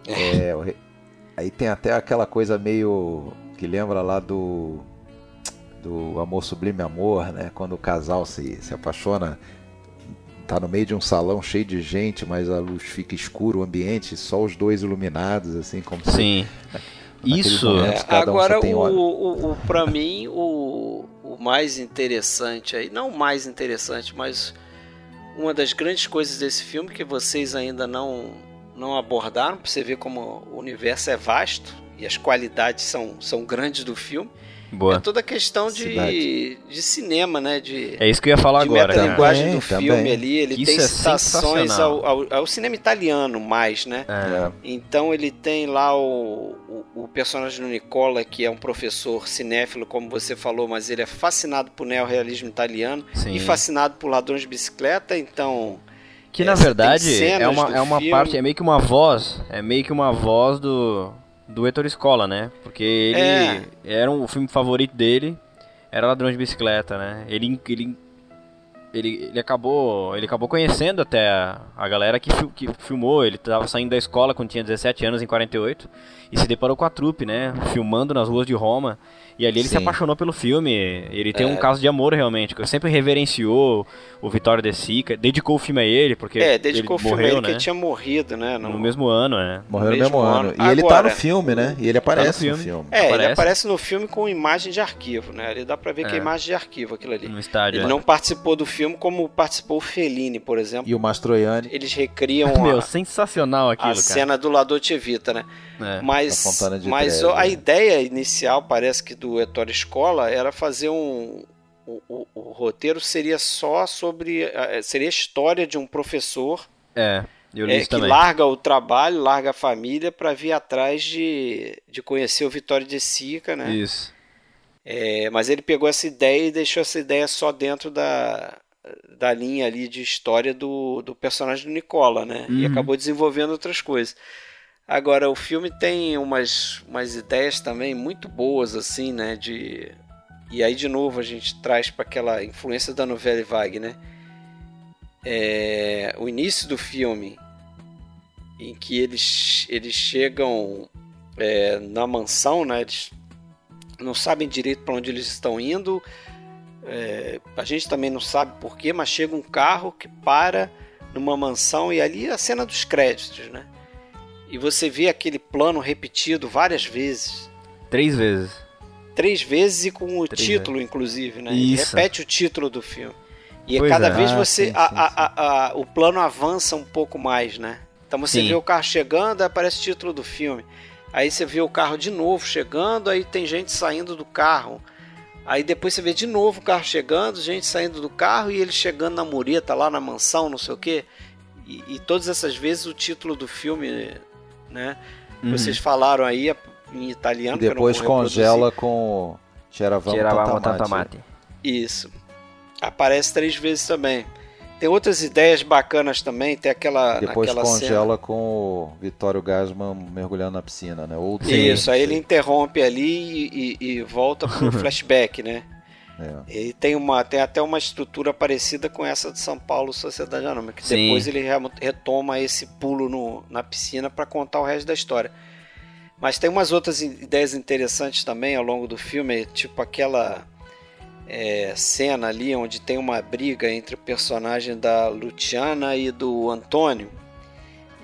É, o rei... aí tem até aquela coisa meio que lembra lá do do Amor Sublime Amor, né? Quando o casal se, se apaixona, tá no meio de um salão cheio de gente, mas a luz fica escuro o ambiente, só os dois iluminados, assim, como Sim. se... Isso. É, agora, um o, o, o para mim, o, o mais interessante aí, não mais interessante, mas uma das grandes coisas desse filme que vocês ainda não, não abordaram, para você ver como o universo é vasto e as qualidades são, são grandes do filme, Boa. É toda questão de, de cinema, né? De, é isso que eu ia falar de agora. A linguagem do também. filme ali, ele tem é citações ao, ao, ao, cinema italiano mais, né? É. Então ele tem lá o, o, o, personagem do Nicola, que é um professor cinéfilo, como você falou, mas ele é fascinado por neorrealismo italiano Sim. e fascinado por ladrões de bicicleta, então... Que na verdade é uma, é uma parte, é meio que uma voz, é meio que uma voz do do Heitor Escola, né? Porque ele é. era um, o filme favorito dele, era Ladrão de Bicicleta, né? Ele, ele ele, ele acabou ele acabou conhecendo até a, a galera que, que filmou. Ele estava saindo da escola quando tinha 17 anos, em 48, e se deparou com a trupe, né? Filmando nas ruas de Roma. E ali ele Sim. se apaixonou pelo filme. Ele tem é. um caso de amor realmente. Sempre reverenciou o Vitório de Sica. Dedicou o filme a ele, porque. É, dedicou ele o filme morreu, a ele, né? que tinha morrido, né? No, no mesmo ano, né? Morreu no mesmo, mesmo ano. ano. E Agora, ele tá no filme, né? E ele aparece tá no, filme. no filme. É, aparece. ele aparece no filme com imagem de arquivo, né? Ele dá pra ver é. que é imagem de arquivo aquilo ali. No estádio. Ele é. não participou do filme como participou o Fellini, por exemplo. E o Mastroianni. Eles recriam Meu, a, sensacional aquilo, a cara. cena do Lado Vita, né? É. Mas, mas a né? ideia inicial, parece que do Ettore Escola, era fazer um. O, o, o, roteiro seria só sobre. Seria a história de um professor. É. Eu li é, que larga o trabalho, larga a família para vir atrás de, de conhecer o Vitório de Sica, né? Isso. É, mas ele pegou essa ideia e deixou essa ideia só dentro da, da linha ali de história do, do personagem do Nicola, né? Uhum. E acabou desenvolvendo outras coisas. Agora, o filme tem umas, umas ideias também muito boas, assim, né? De... E aí, de novo, a gente traz para aquela influência da novela Wagner. Né? É... O início do filme, em que eles, eles chegam é, na mansão, né? Eles não sabem direito para onde eles estão indo. É... a gente também não sabe porquê, mas chega um carro que para numa mansão e ali é a cena dos créditos, né? E você vê aquele plano repetido várias vezes. Três vezes. Três vezes e com o Três título, vezes. inclusive, né? Isso. Ele repete o título do filme. E pois cada é. vez ah, você. Sim, a, sim, a, a, o plano avança um pouco mais, né? Então você sim. vê o carro chegando, aparece o título do filme. Aí você vê o carro de novo chegando, aí tem gente saindo do carro. Aí depois você vê de novo o carro chegando, gente saindo do carro e ele chegando na mureta lá na mansão, não sei o quê. E, e todas essas vezes o título do filme né? Uhum. Vocês falaram aí em italiano. E depois congela com Cheravamo Tantamate. Isso. Aparece três vezes também. Tem outras ideias bacanas também, tem aquela. Depois congela cena. com o Vitório Gasman mergulhando na piscina, né? Ou Isso, aí ele interrompe ali e, e, e volta pro flashback, né? É. Ele tem, uma, tem até uma estrutura parecida com essa de São Paulo Sociedade Anônima, que Sim. depois ele retoma esse pulo no, na piscina para contar o resto da história. Mas tem umas outras ideias interessantes também ao longo do filme, tipo aquela é, cena ali onde tem uma briga entre o personagem da Luciana e do Antônio.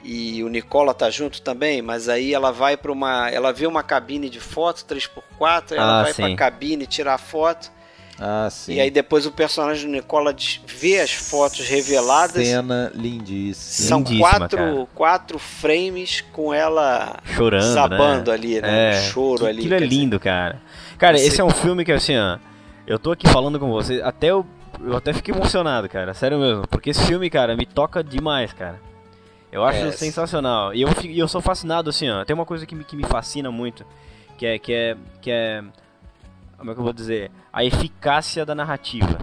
E o Nicola tá junto também, mas aí ela vai para uma. Ela vê uma cabine de foto 3x4, ela ah, vai para a cabine tirar foto. Ah, sim. E aí depois o personagem do Nicola vê as fotos reveladas. Cena lindíssima. São lindíssima, quatro, quatro frames com ela chorando, sabando né? ali, né? É, um choro ali. Aquilo é lindo, dizer... cara. Cara, esse é um filme que assim, ó, eu tô aqui falando com você, até eu, eu até fiquei emocionado, cara, sério mesmo, porque esse filme, cara, me toca demais, cara. Eu acho é, sensacional. E eu, eu sou fascinado assim, ó. Tem uma coisa que me, que me fascina muito, que é que é que é como é que eu vou dizer, a eficácia da narrativa.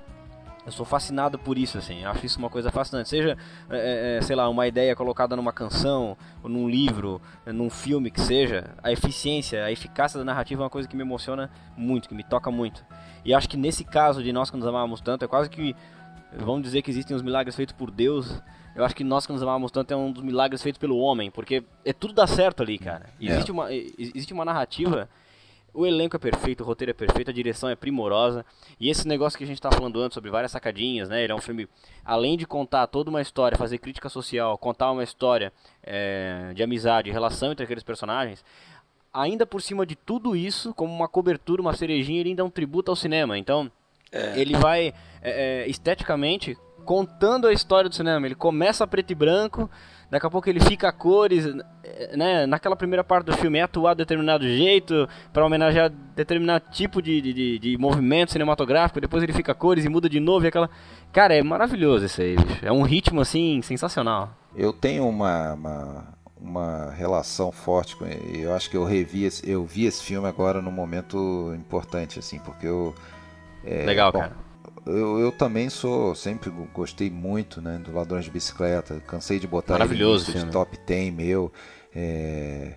Eu sou fascinado por isso, assim, acho isso uma coisa fascinante. Seja, é, é, sei lá, uma ideia colocada numa canção, ou num livro, num filme que seja, a eficiência, a eficácia da narrativa é uma coisa que me emociona muito, que me toca muito. E acho que nesse caso de nós que nos amávamos tanto, é quase que, vamos dizer que existem os milagres feitos por Deus, eu acho que nós que nos amávamos tanto é um dos milagres feitos pelo homem, porque é tudo dá certo ali, cara. É. Existe, é. uma, existe uma narrativa o elenco é perfeito, o roteiro é perfeito, a direção é primorosa. E esse negócio que a gente está falando antes sobre várias sacadinhas, né? Ele é um filme, além de contar toda uma história, fazer crítica social, contar uma história é, de amizade, relação entre aqueles personagens, ainda por cima de tudo isso, como uma cobertura, uma cerejinha, ele ainda é um tributo ao cinema. Então, é. ele vai é, esteticamente contando a história do cinema. Ele começa preto e branco daqui a pouco ele fica a cores, né? Naquela primeira parte do filme é atuar de determinado jeito para homenagear determinado tipo de, de, de, movimento cinematográfico, depois ele fica a cores e muda de novo e aquela... Cara, é maravilhoso isso aí, bicho. É um ritmo, assim, sensacional. Eu tenho uma, uma, uma relação forte com ele. Eu acho que eu revi, esse, eu vi esse filme agora num momento importante, assim, porque eu... É, Legal, bom, cara eu, eu também sou, sempre gostei muito né, do Ladrões de Bicicleta. Cansei de botar Maravilhoso ele de top 10 meu. É,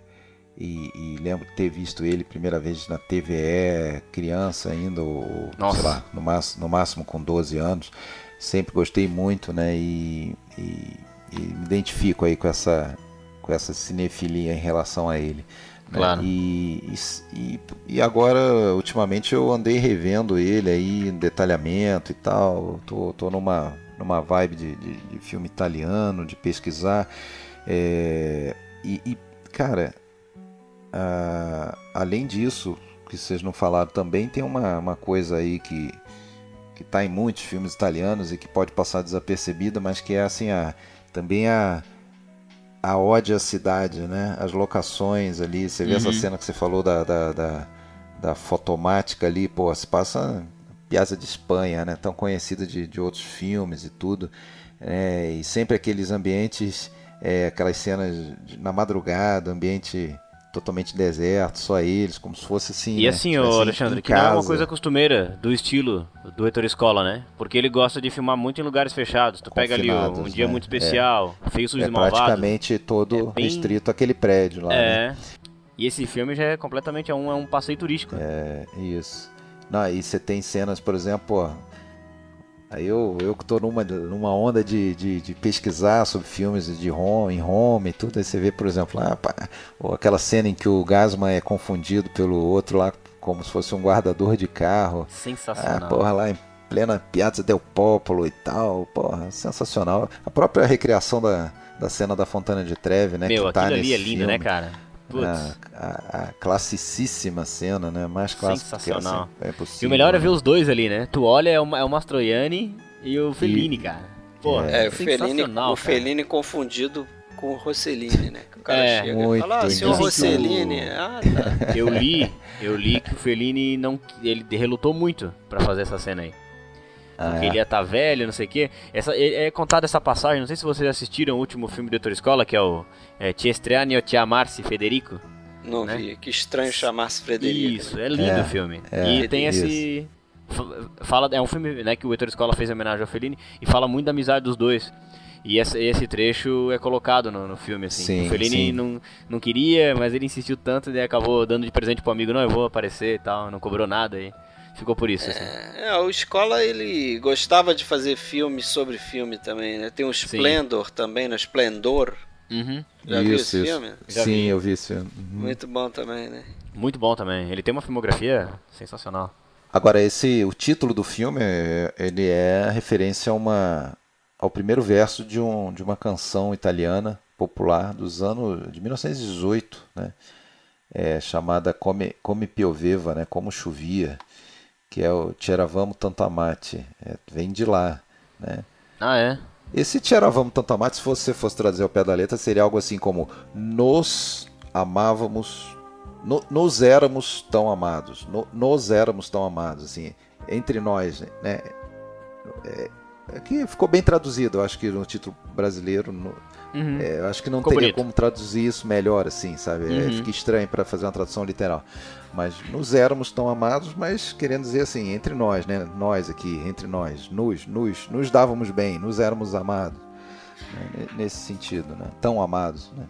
e, e, lembro de ter visto ele primeira vez na TVE, criança ainda, ou, sei lá, no máximo, no máximo com 12 anos. sempre gostei muito, né? E, e, e, me identifico aí com essa, com essa cinefilia em relação a ele. Né? Claro. E, e, e, agora, ultimamente, eu andei revendo ele aí em detalhamento e tal. Tô, tô numa, numa vibe de, de, de filme italiano, de pesquisar. É, e, e, cara, a, além disso, que vocês não falaram também, tem uma, uma coisa aí que que está em muitos filmes italianos e que pode passar desapercebida, mas que é assim a também a a ode à cidade, né? As locações ali, você vê uhum. essa cena que você falou da, da, da, da fotomática ali, pô, se passa Piazza de Espanha, né? Tão conhecida de, de outros filmes e tudo, é, e sempre aqueles ambientes, é, aquelas cenas de, na madrugada, ambiente totalmente deserto, só eles, como se fosse assim. E né? assim, ô, Alexandre, que casa. não é uma coisa costumeira do estilo do Heitor Escola, né? Porque ele gosta de filmar muito em lugares fechados. Tu pega ali um, um dia né? muito especial, é. Feio, Sujo é e Malvado. praticamente todo é bem... restrito àquele prédio lá. É. Né? E esse filme já é completamente é um, é um passeio turístico. É, isso. Não, e você tem cenas, por exemplo, Aí eu, eu que tô numa, numa onda de, de, de, pesquisar sobre filmes de home, em home e tudo, aí você vê, por exemplo, lá, pá, aquela cena em que o Gasman é confundido pelo outro lá, como se fosse um guardador de carro. Sensacional. Ah, porra, lá em plena Piazza del Popolo e tal, porra, sensacional. A própria recriação da, da cena da Fontana de Treve, né? Meu, que tá ali é lindo, filme. né, cara? A, a, a, classicíssima cena, né? Mais clássica Sensacional. Que é, é possível, e o melhor né? é ver os dois ali, né? Tu olha, é o, é o Mastroianni e o Fellini, e... cara. Pô, é, é o Fellini, o Fellini confundido com o Rossellini, né? Que o cara é, chega e fala, ah, senhor Rossellini, o... ah, tá. Eu li, eu li que o Fellini não, ele relutou muito para fazer essa cena aí. Ah, porque é? ele ia estar tá velho, não sei o quê. Essa, é, é contada essa passagem, não sei se vocês assistiram o último filme do Doutor Escola, que é o é, Ti Estranho Ti Amarsi Federico. Não né? vi, que estranho chamar-se Frederico. Isso, é lindo é, o filme. É, e tem isso. esse. Fala, é um filme né, que o Heitor Escola fez em homenagem ao Fellini e fala muito da amizade dos dois. E esse, esse trecho é colocado no, no filme, assim. Sim, o Fellini não, não queria, mas ele insistiu tanto e acabou dando de presente pro amigo, não, eu vou aparecer e tal, não cobrou nada e ficou por isso. Assim. É, é, o Escola ele gostava de fazer filmes sobre filme também, né? Tem o Splendor Sim. também, no né? Splendor. Uhum. Já isso, viu esse isso. filme? Já Sim, vi. eu vi esse filme. Uhum. Muito bom também, né? Muito bom também. Ele tem uma filmografia sensacional. Agora, esse, o título do filme, ele é referência a uma, ao primeiro verso de, um, de uma canção italiana popular dos anos de 1918, né? É, chamada Come, Come Pioveva, né? Como Chovia, que é o C'eravamo Tantamate, é, vem de lá, né? Ah, é? Esse C'eravamo Tantamate, se você fosse traduzir ao pé da letra, seria algo assim como Nos amávamos no, nos éramos tão amados, no, nos éramos tão amados, assim, entre nós, né? É, aqui ficou bem traduzido, eu acho que no título brasileiro, no, uhum. é, eu acho que não ficou teria bonito. como traduzir isso melhor, assim, sabe? É, Uhum. fica estranho para fazer uma tradução literal. Mas nos éramos tão amados, mas querendo dizer assim, entre nós, né? Nós aqui, entre nós, nos, nos, nos dávamos bem, nos éramos amados, né? nesse sentido, né? Tão amados, né?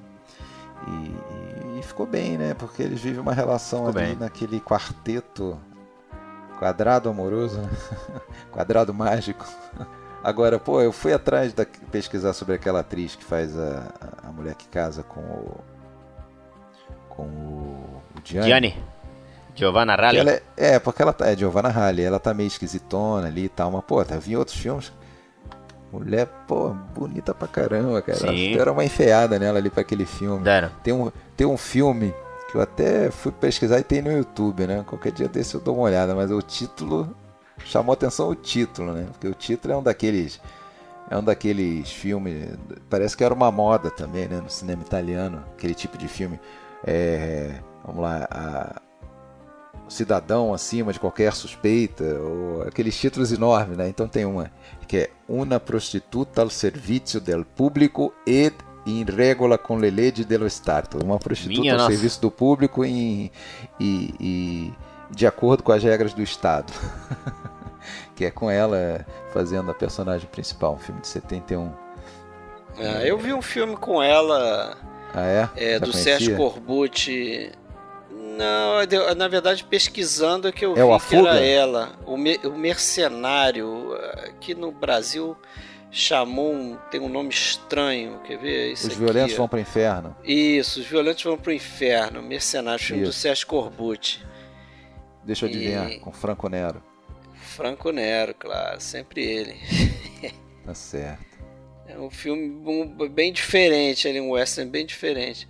E, e, ficou bem, né? Porque eles vivem uma relação Ficou ali bem. naquele quarteto quadrado amoroso, né? quadrado mágico. Agora, pô, eu fui atrás da pesquisar sobre aquela atriz que faz a, a mulher que casa com o com o, o Gianni. Gianni. Giovanna Raleigh. ela é, é, porque ela tá, é Giovanna Raleigh, ela tá meio esquisitona ali e tal, mas pô, tá vi outros filmes. Mulher, pô, bonita pra caramba, cara. Sim. Era uma enfeiada nela ali pra aquele filme. Deram. Tem um, tem um filme que eu até fui pesquisar e tem no YouTube, né? Qualquer dia desse eu dou uma olhada, mas o título chamou atenção o título, né? Porque o título é um daqueles é um daqueles filmes, parece que era uma moda também, né, no cinema italiano, aquele tipo de filme. É, vamos lá, a, cidadão acima de qualquer suspeita, ou aqueles títulos enormes, né? Então tem uma que é Una prostituta al servizio del pubblico ed in regola con le leggi dello Stato. Uma prostituta Minha ao nossa. serviço do público e, e, e de acordo com as regras do Estado. que é com ela fazendo a personagem principal, um filme de 71. Ah, eu vi um filme com ela, Ah, é? é, do conhecia? Sérgio Corbucci. Não, eu- na verdade, pesquisando é que eu É o vi que era ela, o, me- o mercenário, ah, aqui no Brasil chamou um, tem um nome estranho, quer ver? Isso Os aqui, violentos ó. vão para o inferno. Isso, os violentos vão pro inferno. Mercenário, filme do Isso. Sérgio Corbucci. Deixa eu adivinhar, E- com Franco Nero. Franco Nero, claro, sempre ele. Tá certo. É um filme bem diferente, ali, um western bem diferente.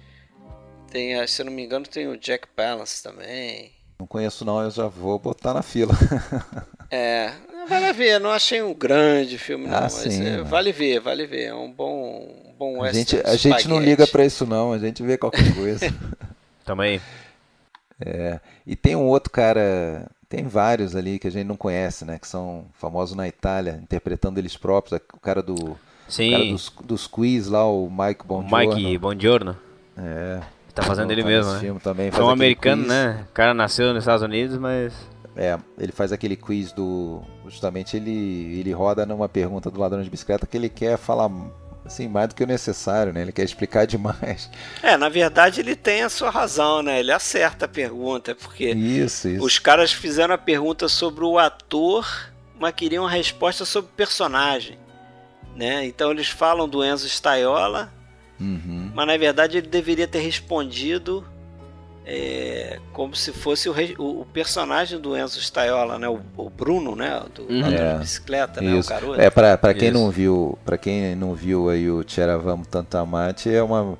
Tem, ah, se eu não me engano, tem o Jack Palance também. Não conheço não, eu já vou botar na fila. É, vale ver, não achei um grande filme não, Ah, mas sim, é, né? vale ver, vale ver, é um bom, um bom A gente, a gente não liga pra isso não, a gente vê qualquer coisa. Também. É, e tem um outro cara, tem vários ali que a gente não conhece, né? Que são famosos na Itália, interpretando eles próprios. O cara do, o Sim. cara dos, dos quiz lá, o Mike o Bongiorno. Mike Bongiorno. É, Tá fazendo ele tá mesmo, né? filme também, É faz um americano, quiz. né? O cara nasceu nos Estados Unidos, mas. É, ele faz aquele quiz do. Justamente ele, ele roda numa pergunta do ladrão de bicicleta que ele quer falar assim, mais do que o necessário, né? Ele quer explicar demais. É, na verdade ele tem a sua razão, né? Ele acerta a pergunta, porque Isso, isso. os caras fizeram a pergunta sobre o ator, mas queriam a resposta sobre o personagem, né? Então eles falam do Enzo Staiola, Uhum. mas na verdade ele deveria ter respondido é, como se fosse o, o- o personagem do Enzo Staiola, né? O, o Bruno, né? Do Uhum. É. bicicleta, né? O Isso. garoto. É, pra, pra quem Isso. não viu, para quem não viu aí o Tcheravamo Tantamate, é uma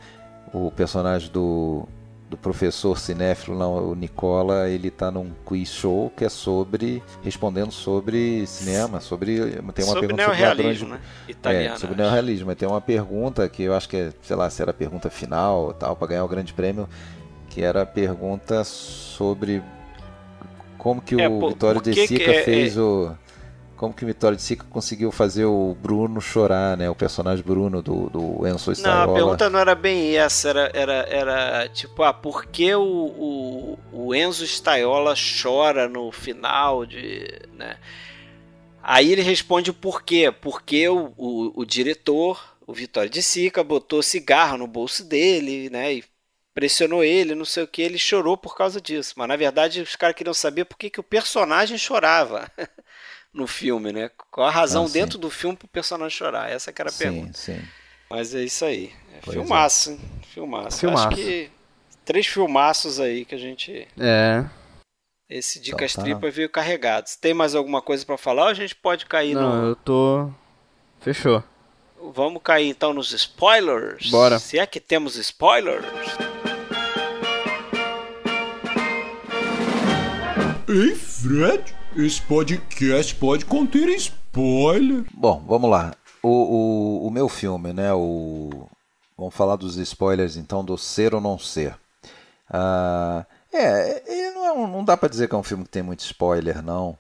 o personagem do, do professor cinéfilo, lá, o Nicola, ele tá num quiz show que é sobre respondendo sobre cinema, sobre tem uma sobre pergunta sobre ladrões neorrealismo, né? Italiano. é, sobre neorrealismo. Mas Tem uma pergunta que eu acho que é, sei lá, se era a pergunta final tal, para ganhar o grande prêmio, que era a pergunta sobre como que É, o por- Vitório por de Sica que é- fez o. Como que o Vitório de Sica conseguiu fazer o Bruno chorar, né? O personagem Bruno do, do Enzo Não, Staiola. a pergunta não era bem essa, era, era, era tipo, ah, por que o, o, o Enzo Staiola chora no final de. Né? Aí ele responde o porquê. Porque o, o, o diretor, o Vitório de Sica, botou cigarro no bolso dele, né? E pressionou ele, não sei o que, ele chorou por causa disso. Mas na verdade os caras queriam saber por que, que o personagem chorava no filme, né? Qual a razão Ah, sim. dentro do filme pro personagem chorar? Essa que era a sim, pergunta. sim. Mas é isso aí. É Pois filmaço, hein? Filmaço. Filmaço. Acho que três filmaços aí que a gente. É. Esse Dicas Então tá. Tripa veio carregado. Se tem mais alguma coisa pra falar ou a gente pode cair Não, no. eu tô. Fechou. Vamos cair então nos spoilers? Bora. Se é que temos spoilers. Ei, Fred, esse podcast pode conter spoiler. Bom, vamos lá. O, o, o meu filme, né? O, vamos falar dos spoilers então do Ser ou Não Ser. Ah, é, não, é um- não dá pra dizer que é um filme que tem muito spoiler, não.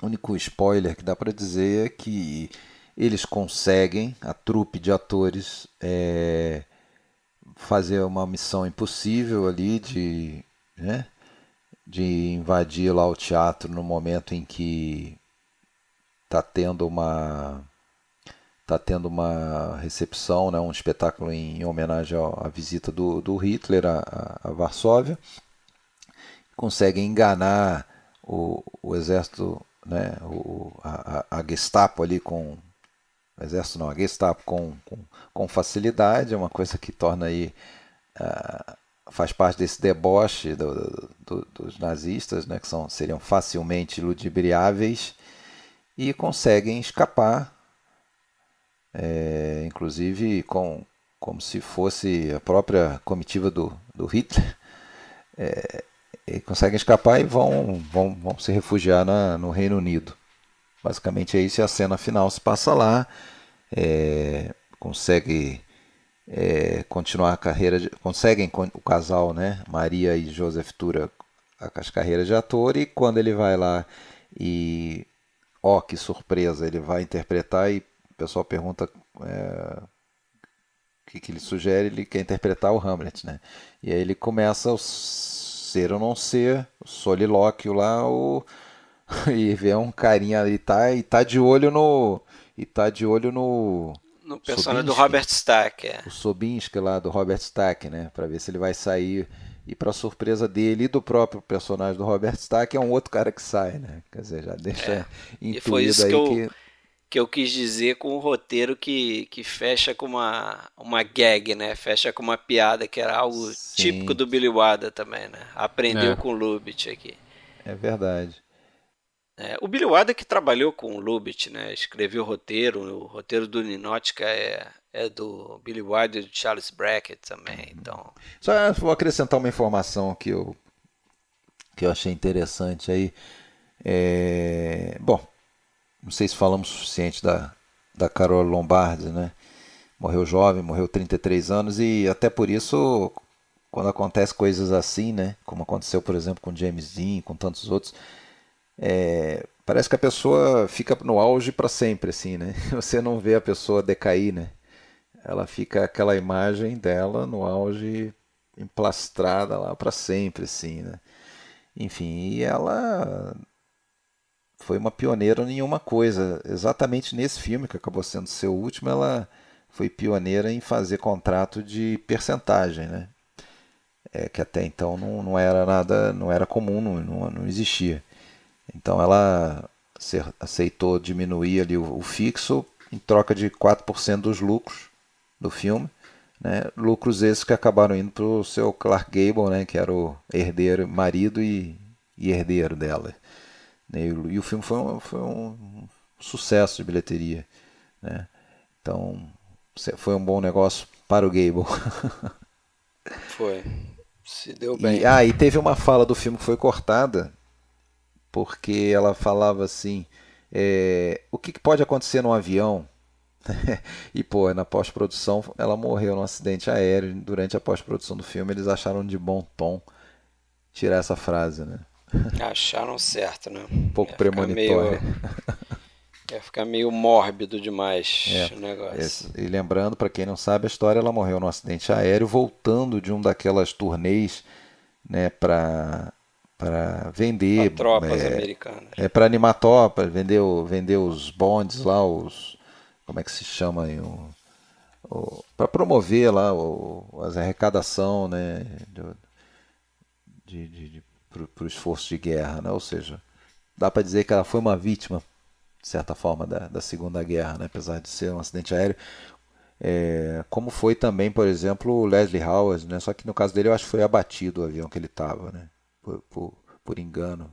O único spoiler que dá pra dizer é que eles conseguem, a trupe de atores, é, fazer uma missão impossível ali de, né, de invadir lá o teatro no momento em que tá tendo uma tá tendo uma recepção, né, um espetáculo em homenagem à visita do, do Hitler a, a- Varsóvia. Conseguem enganar o, o exército, né, o, a, a- Gestapo ali com exército não, a Gestapo com, com, com facilidade, é uma coisa que torna aí ah, faz parte desse deboche do- do- dos nazistas, né, que são, seriam facilmente ludibriáveis e conseguem escapar, é, inclusive com, como se fosse a própria comitiva do, do Hitler. É, conseguem escapar e vão, vão, vão se refugiar na, no Reino Unido. Basicamente é isso, e a cena final se passa lá, é, consegue é, continuar a carreira, de, conseguem con- o casal, né, Maria e Joseph Tura, as carreiras de ator, e quando ele vai lá e, ó, que surpresa, ele vai interpretar e o pessoal pergunta é, o que, que ele sugere, ele quer interpretar o Hamlet, né, e aí ele começa o ser ou não ser, o solilóquio lá, o e vê um carinha ali tá e tá de olho no e tá de olho no No personagem do Sobinsky. Robert Stack. É. o Sobinski lá do Robert Stack, né, Pra ver se ele vai sair e para surpresa dele e do próprio personagem do Robert Stack é um outro cara que sai, né? Quer dizer, já deixa É. E foi intuído isso aí que eu- que que eu quis dizer com um roteiro que, que fecha com uma, uma gag, né? Fecha com uma piada, que era algo Sim. típico do Billy Wilder também, né? Aprendeu é. com o Lubitsch aqui. É verdade. É, o Billy Wilder que trabalhou com o Lubitsch, né? Escreveu o roteiro, o roteiro do Ninótica é, é do Billy Wilder e do Charles Brackett também, então... Só vou acrescentar uma informação que eu, que eu achei interessante aí. É... Bom, não sei se falamos o suficiente da, da Carol Lombardi, né? Morreu jovem, morreu 33 anos e até por isso, quando acontece coisas assim, né? Como aconteceu, por exemplo, com James Dean, com tantos outros, é, parece que a pessoa fica no auge para sempre, assim, né? Você não vê a pessoa decair, né? Ela fica aquela imagem dela no auge emplastrada lá para sempre, assim, né? Enfim, e ela foi uma pioneira em uma coisa. Exatamente nesse filme, que acabou sendo seu último, ela foi pioneira em fazer contrato de percentagem, né? É, que até então não, não era nada, não era comum, não, não, não existia. Então ela aceitou diminuir ali o, o fixo em troca de 4% dos lucros do filme. Né? Lucros esses que acabaram indo para o seu Clark Gable, né? que era o herdeiro, marido e, e herdeiro dela. Né? E o filme foi um, foi um sucesso de bilheteria. Né? Então, foi um bom negócio para o Gable. foi. Se deu bem. E, ah, e teve uma fala do filme que foi cortada, porque ela falava assim: é, o que, pode acontecer num avião? e pô, na pós-produção ela morreu num acidente aéreo. Durante a pós-produção do filme, eles acharam de bom tom tirar essa frase, né? Acharam certo, né? Um pouco ia premonitório. Meio, ia ficar meio mórbido demais é, o negócio. E lembrando, para quem não sabe a história, ela morreu num acidente aéreo voltando de um daquelas turnês né, para para vender pra tropas é, americanas. É para animar tropas, vender, vender os bondes lá, os como é que se chama aí, para promover lá o, as arrecadação, né, de, de, de para o esforço de guerra, né? ou seja, dá para dizer que ela foi uma vítima, de certa forma, da, da Segunda Guerra, né? apesar de ser um acidente aéreo. É, como foi também, por exemplo, o Leslie Howard, né? só que no caso dele eu acho que foi abatido o avião que ele estava, né? Por, por, por engano,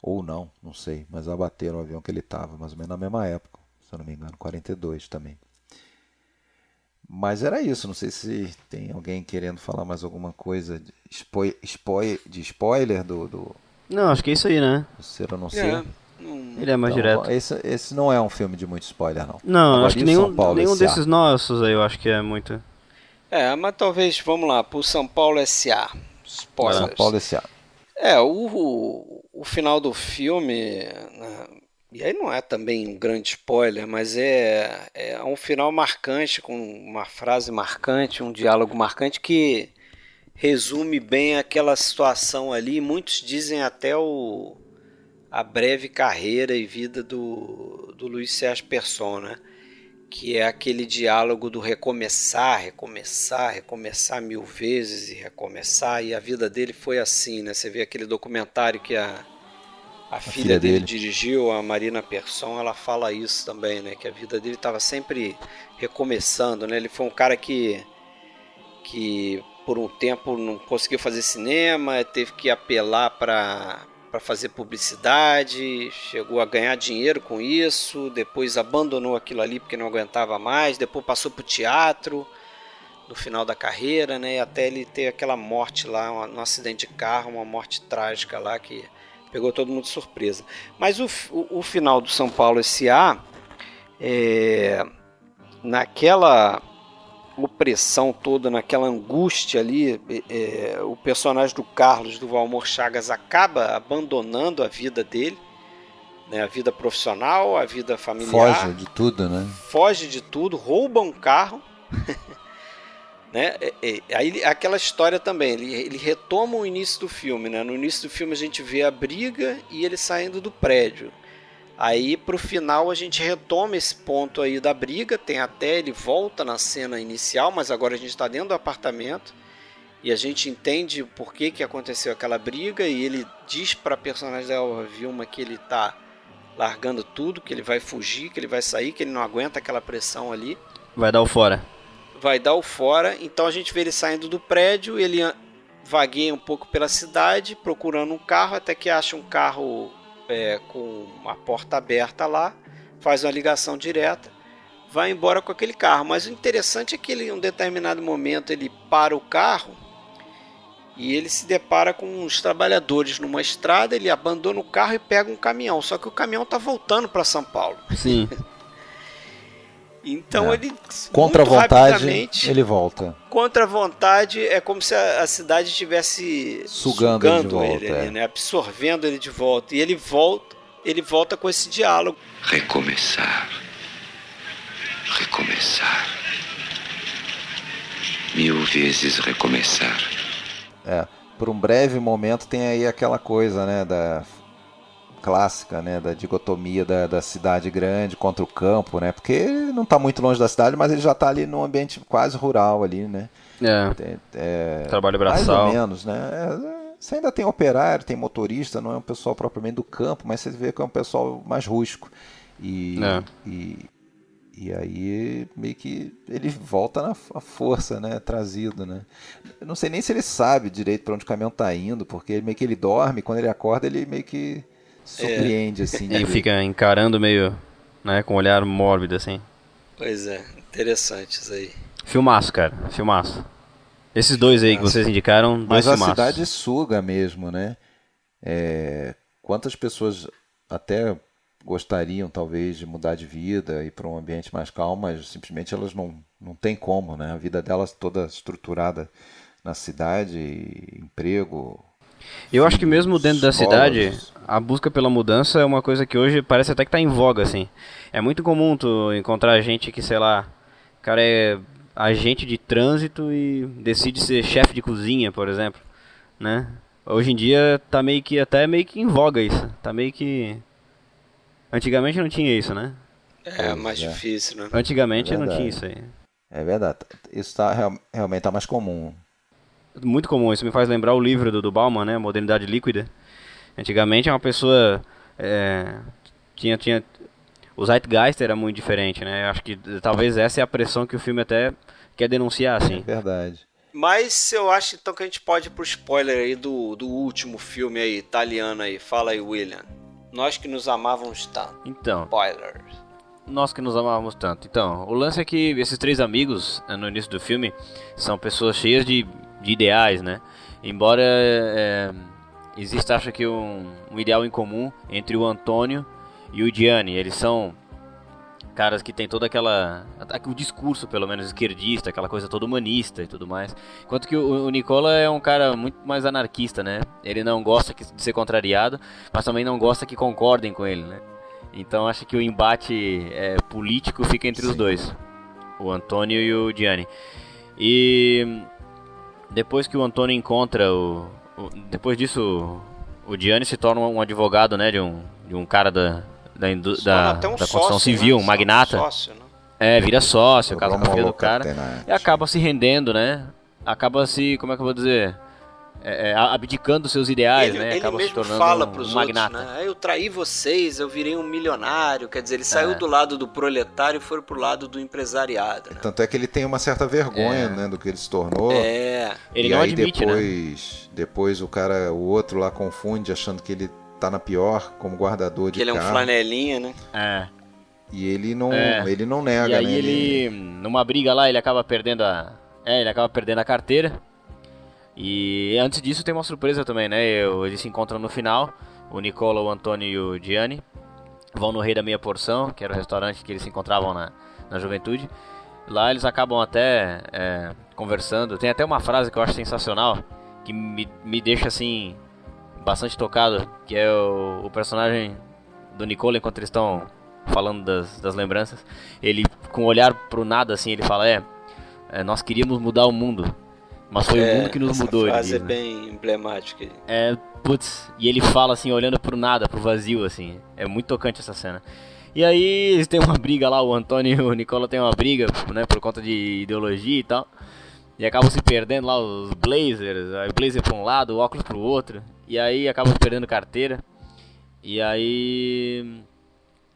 ou não, não sei, mas abateram o avião que ele estava, mais ou menos na mesma época, se eu não me engano, 42 também. Mas era isso, não sei se tem alguém querendo falar mais alguma coisa de, spo spo de spoiler do, do. Não, acho que é isso aí, né? Ser ou não ser. É. Ele é mais então, direto. Esse, esse não é um filme de muito spoiler, não. Não, Agora, acho que nenhum, nenhum desses nossos aí eu acho que é muito. É, mas talvez, vamos lá, pro São Paulo S.A. Spoilers. São Paulo S.A. É, o, o, final do filme, né, e aí não é também um grande spoiler, mas é, é um final marcante, com uma frase marcante, um diálogo marcante que resume bem aquela situação ali. Muitos dizem até o, a breve carreira e vida do, do Luiz Sérgio Persson, né? Que é aquele diálogo do recomeçar, recomeçar, recomeçar mil vezes e recomeçar. E a vida dele foi assim, né? Você vê aquele documentário que a a, filha, filha dele, dele, dirigiu, a Marina Persson, ela fala isso também, né? Que a vida dele estava sempre recomeçando, né? Ele foi um cara que, que por um tempo não conseguiu fazer cinema, teve que apelar para para fazer publicidade, chegou a ganhar dinheiro com isso, depois abandonou aquilo ali porque não aguentava mais, depois passou para o teatro no final da carreira, né? Até ele ter aquela morte lá, um acidente de carro, uma morte trágica lá que pegou todo mundo de surpresa. Mas o, o, o final do São Paulo S.A., é, naquela opressão toda, naquela angústia ali, é, o personagem do Carlos, do Valmor Chagas, acaba abandonando a vida dele, né, a vida profissional, a vida familiar. Foge de tudo, né? Foge de tudo, rouba um carro. Né? É, é, aí aquela história também, ele, ele retoma o início do filme. Né? No início do filme a gente vê a briga e ele saindo do prédio. Aí pro final a gente retoma esse ponto aí da briga, tem até ele volta na cena inicial, mas agora a gente está dentro do apartamento e a gente entende por que, que aconteceu aquela briga e ele diz para personagem da Elva Vilma que ele está largando tudo, que ele vai fugir, que ele vai sair, que ele não aguenta aquela pressão ali. Vai dar o fora. Vai dar o fora. Então a gente vê ele saindo do prédio, ele vagueia um pouco pela cidade, procurando um carro, até que acha um carro é, com uma porta aberta lá, faz uma ligação direta, vai embora com aquele carro. Mas o interessante é que ele, em um determinado momento ele para o carro e ele se depara com uns trabalhadores numa estrada, ele abandona o carro e pega um caminhão. Só que o caminhão está voltando para São Paulo. Sim. então É. ele Contra a vontade, ele volta. contra a vontade é como se a, a cidade estivesse Sugando ele de volta, ele, é. né? absorvendo ele de volta. E ele volta, ele volta com esse diálogo. Recomeçar. Recomeçar. Mil vezes recomeçar. É, por um breve momento tem aí aquela coisa, né, da clássica, né, da dicotomia da, da cidade grande contra o campo, né, porque ele não está muito longe da cidade, mas ele já está ali num ambiente quase rural ali, né, É. É, Trabalho mais ou braçal. menos, né, É, você ainda tem operário, tem motorista, não é um pessoal propriamente do campo, mas você vê que é um pessoal mais rústico e, É. e, e aí meio que ele volta na força, né? Trazido, né? Eu não sei nem se ele sabe direito para onde o caminhão tá indo, porque meio que ele dorme, quando ele acorda ele meio que surpreende assim. Ele de- fica encarando meio, né, com um olhar mórbido, assim. Pois é, interessante isso aí. Filmaço, cara. Filmaço. Esses dois aí que vocês indicaram, dois Mas a filmaços. cidade suga mesmo, né? É, quantas pessoas até gostariam talvez de mudar de vida e para um ambiente mais calmo, mas simplesmente elas não, não têm como, né? A vida delas toda estruturada na cidade, emprego. Eu acho que mesmo dentro da escolas. cidade, a busca pela mudança é uma coisa que hoje parece até que tá em voga, assim. É muito comum tu encontrar gente que, sei lá, o cara é agente de trânsito e decide ser chefe de cozinha, por exemplo, né? Hoje em dia tá meio que até meio que em voga isso. Tá meio que Antigamente não tinha isso, né? É mais é. difícil, né? Antigamente É não tinha isso aí. É verdade. Isso tá, real- realmente tá mais comum. Muito comum, isso me faz lembrar o livro do, do Bauman, né? Modernidade Líquida. Antigamente uma pessoa é, tinha, tinha. O Zeitgeist era muito diferente, né? Eu acho que talvez essa é a pressão que o filme até quer denunciar, É assim. verdade. Mas eu acho então que a gente pode ir pro spoiler aí do, do último filme aí, italiano aí. Fala aí, William. Nós que nos amávamos tanto. Então, Spoilers. nós que nos amávamos tanto. Então, o lance é que esses três amigos, eh, no início do filme, são pessoas cheias de, de ideais, né? Embora é, exista, acho que, um, um ideal em comum entre o Antônio e o Gianni. Eles são caras que tem toda aquela... o discurso, pelo menos, esquerdista, aquela coisa toda humanista e tudo mais. Enquanto que o, o Nicola é um cara muito mais anarquista, né? Ele não gosta que- de ser contrariado, mas também não gosta que concordem com ele, né? Então acho que o embate é, político fica entre os dois, o Antônio e o Gianni. E depois que o Antônio encontra o- depois disso o, Gianni se torna um advogado, né, de um de um cara da da, da, um da construção civil, né? um magnata. Sócio, né? É, vira sócio, casa com a filha do cara e acaba se rendendo, né? Acaba se, como é que eu vou dizer, É, é, abdicando seus ideais, ele, né? ele Acaba se mesmo tornando fala um pros magnata. outros, né? "Ah, Eu traí vocês, eu virei um milionário. Quer dizer, ele saiu É. do lado do proletário e foi pro lado do empresariado, né? Tanto é que ele tem uma certa vergonha, né, do que ele se tornou. É, Ele e não aí admite, né? depois, depois o cara, o outro lá confunde achando que ele tá na pior como guardador de que ele é um flanelinha, né? É. E ele não, É. ele não nega, E aí né? ele, numa briga lá, ele acaba perdendo a. É, ele acaba perdendo a carteira. E antes disso tem uma surpresa também, né? Eles se encontram no final. O Nicola, o Antônio e o Gianni vão no Rei da Meia Porção, que era o restaurante que eles se encontravam na, na juventude. Lá eles acabam até é, conversando. Tem até uma frase que eu acho sensacional, que me, me deixa assim bastante tocado, que é o, o personagem do Nicola enquanto eles estão falando das, das lembranças. Ele com um olhar pro nada assim, ele fala: "É, é, nós queríamos mudar o mundo, mas foi o mundo que nos essa mudou". ele frase diz, é né? bem emblemática. É, putz, e ele fala assim, olhando pro nada, pro vazio, assim. É muito tocante essa cena. E aí eles têm uma briga lá, o Antônio e o Nicola tem uma briga, né, por conta de ideologia e tal. E acabam se perdendo lá os blazers, aí o blazer pra um lado, o óculos pro outro. E aí acabam perdendo carteira. E aí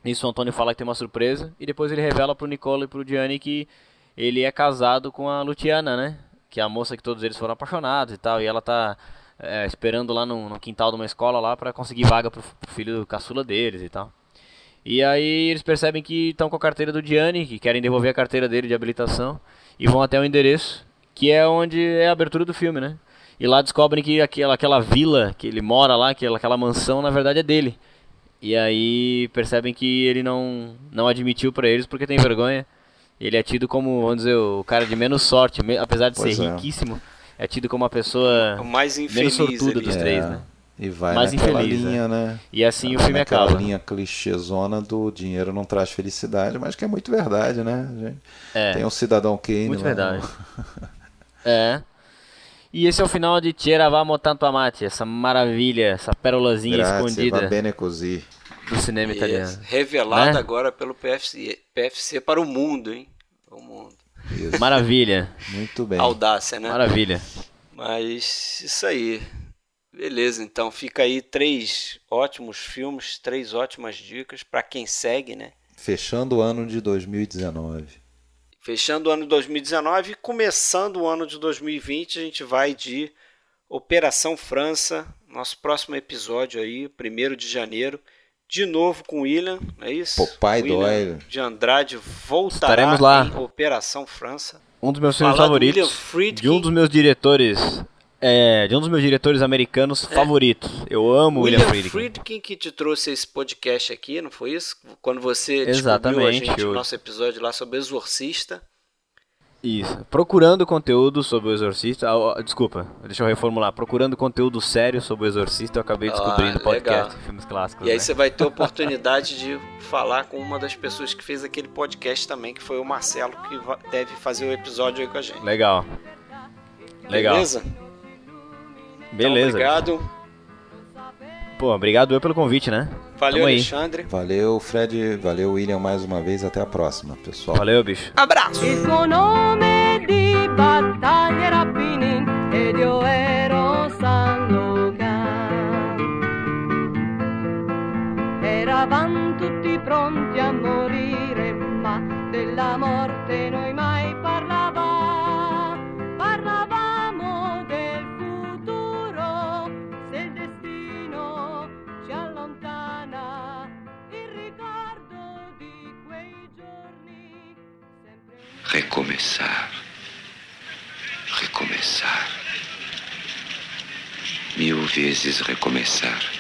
Nisso o Antônio fala que tem uma surpresa e depois ele revela pro Nicola e pro Gianni que ele é casado com a Luciana, né? Que é a moça que todos eles foram apaixonados e tal. E ela tá é, esperando lá no, no, quintal de uma escola lá para conseguir vaga pro, pro filho caçula deles e tal. E aí eles percebem que estão com a carteira do Gianni, que querem devolver a carteira dele de habilitação, e vão até o endereço, que é onde é a abertura do filme, né? E lá descobrem que aquela, aquela vila que ele mora lá, aquela, aquela mansão, na verdade é dele. E aí percebem que ele não, não admitiu para eles porque tem vergonha. Ele é tido como, vamos dizer, o cara de menos sorte, apesar de pois ser é. riquíssimo, é tido como a pessoa o mais infeliz menos sortuda dos é. três, né? E vai mais naquela infeliz, linha, né? né? E assim vai o filme acaba. linha clichêzona do dinheiro não traz felicidade, mas que é muito verdade, né? Gente? É. Tem um cidadão Kane Muito lá. verdade. é. E esse é o final de Tieravamo Tanto Amate, essa maravilha, essa pérolazinha Grazie, escondida. Va bene così. Do cinema italiano. Revelada né? agora pelo PFC, PFC para o mundo, hein? O mundo. Isso. Maravilha. Muito bem. Audácia, né? Maravilha. Mas isso aí. Beleza, então fica aí três ótimos filmes, três ótimas dicas para quem segue, né? Fechando o ano de 2019. Fechando o ano de 2019 e começando o ano de 2020, a gente vai de Operação França, nosso próximo episódio aí, 1 de janeiro. De novo com o William, é isso? Papai Doyle. De Andrade voltará Estaremos lá. em Operação França. Um dos meus filmes favoritos. De um dos meus diretores é, de um dos meus diretores americanos é. favoritos. Eu amo William, William Friedkin. Friedkin que te trouxe esse podcast aqui, não foi isso? Quando você Exatamente, descobriu a gente eu... nosso episódio lá sobre Exorcista. Isso. Procurando conteúdo sobre o Exorcista. Ah, desculpa, deixa eu reformular. Procurando conteúdo sério sobre o Exorcista, eu acabei descobrindo ah, podcast, filmes clássicos. E aí né? você vai ter a oportunidade de falar com uma das pessoas que fez aquele podcast também, que foi o Marcelo, que deve fazer o episódio aí com a gente. Legal. Legal. Beleza? Beleza. Então, obrigado. Pô, obrigado eu pelo convite, né? Valeu, Tamo Alexandre. Aí. Valeu, Fred. Valeu, William, mais uma vez. Até a próxima, pessoal. Valeu, bicho. Abraço. Eravamo tutti pronti a morire, ma della morte noi mai recomeçar, recomeçar, mil vezes recomeçar.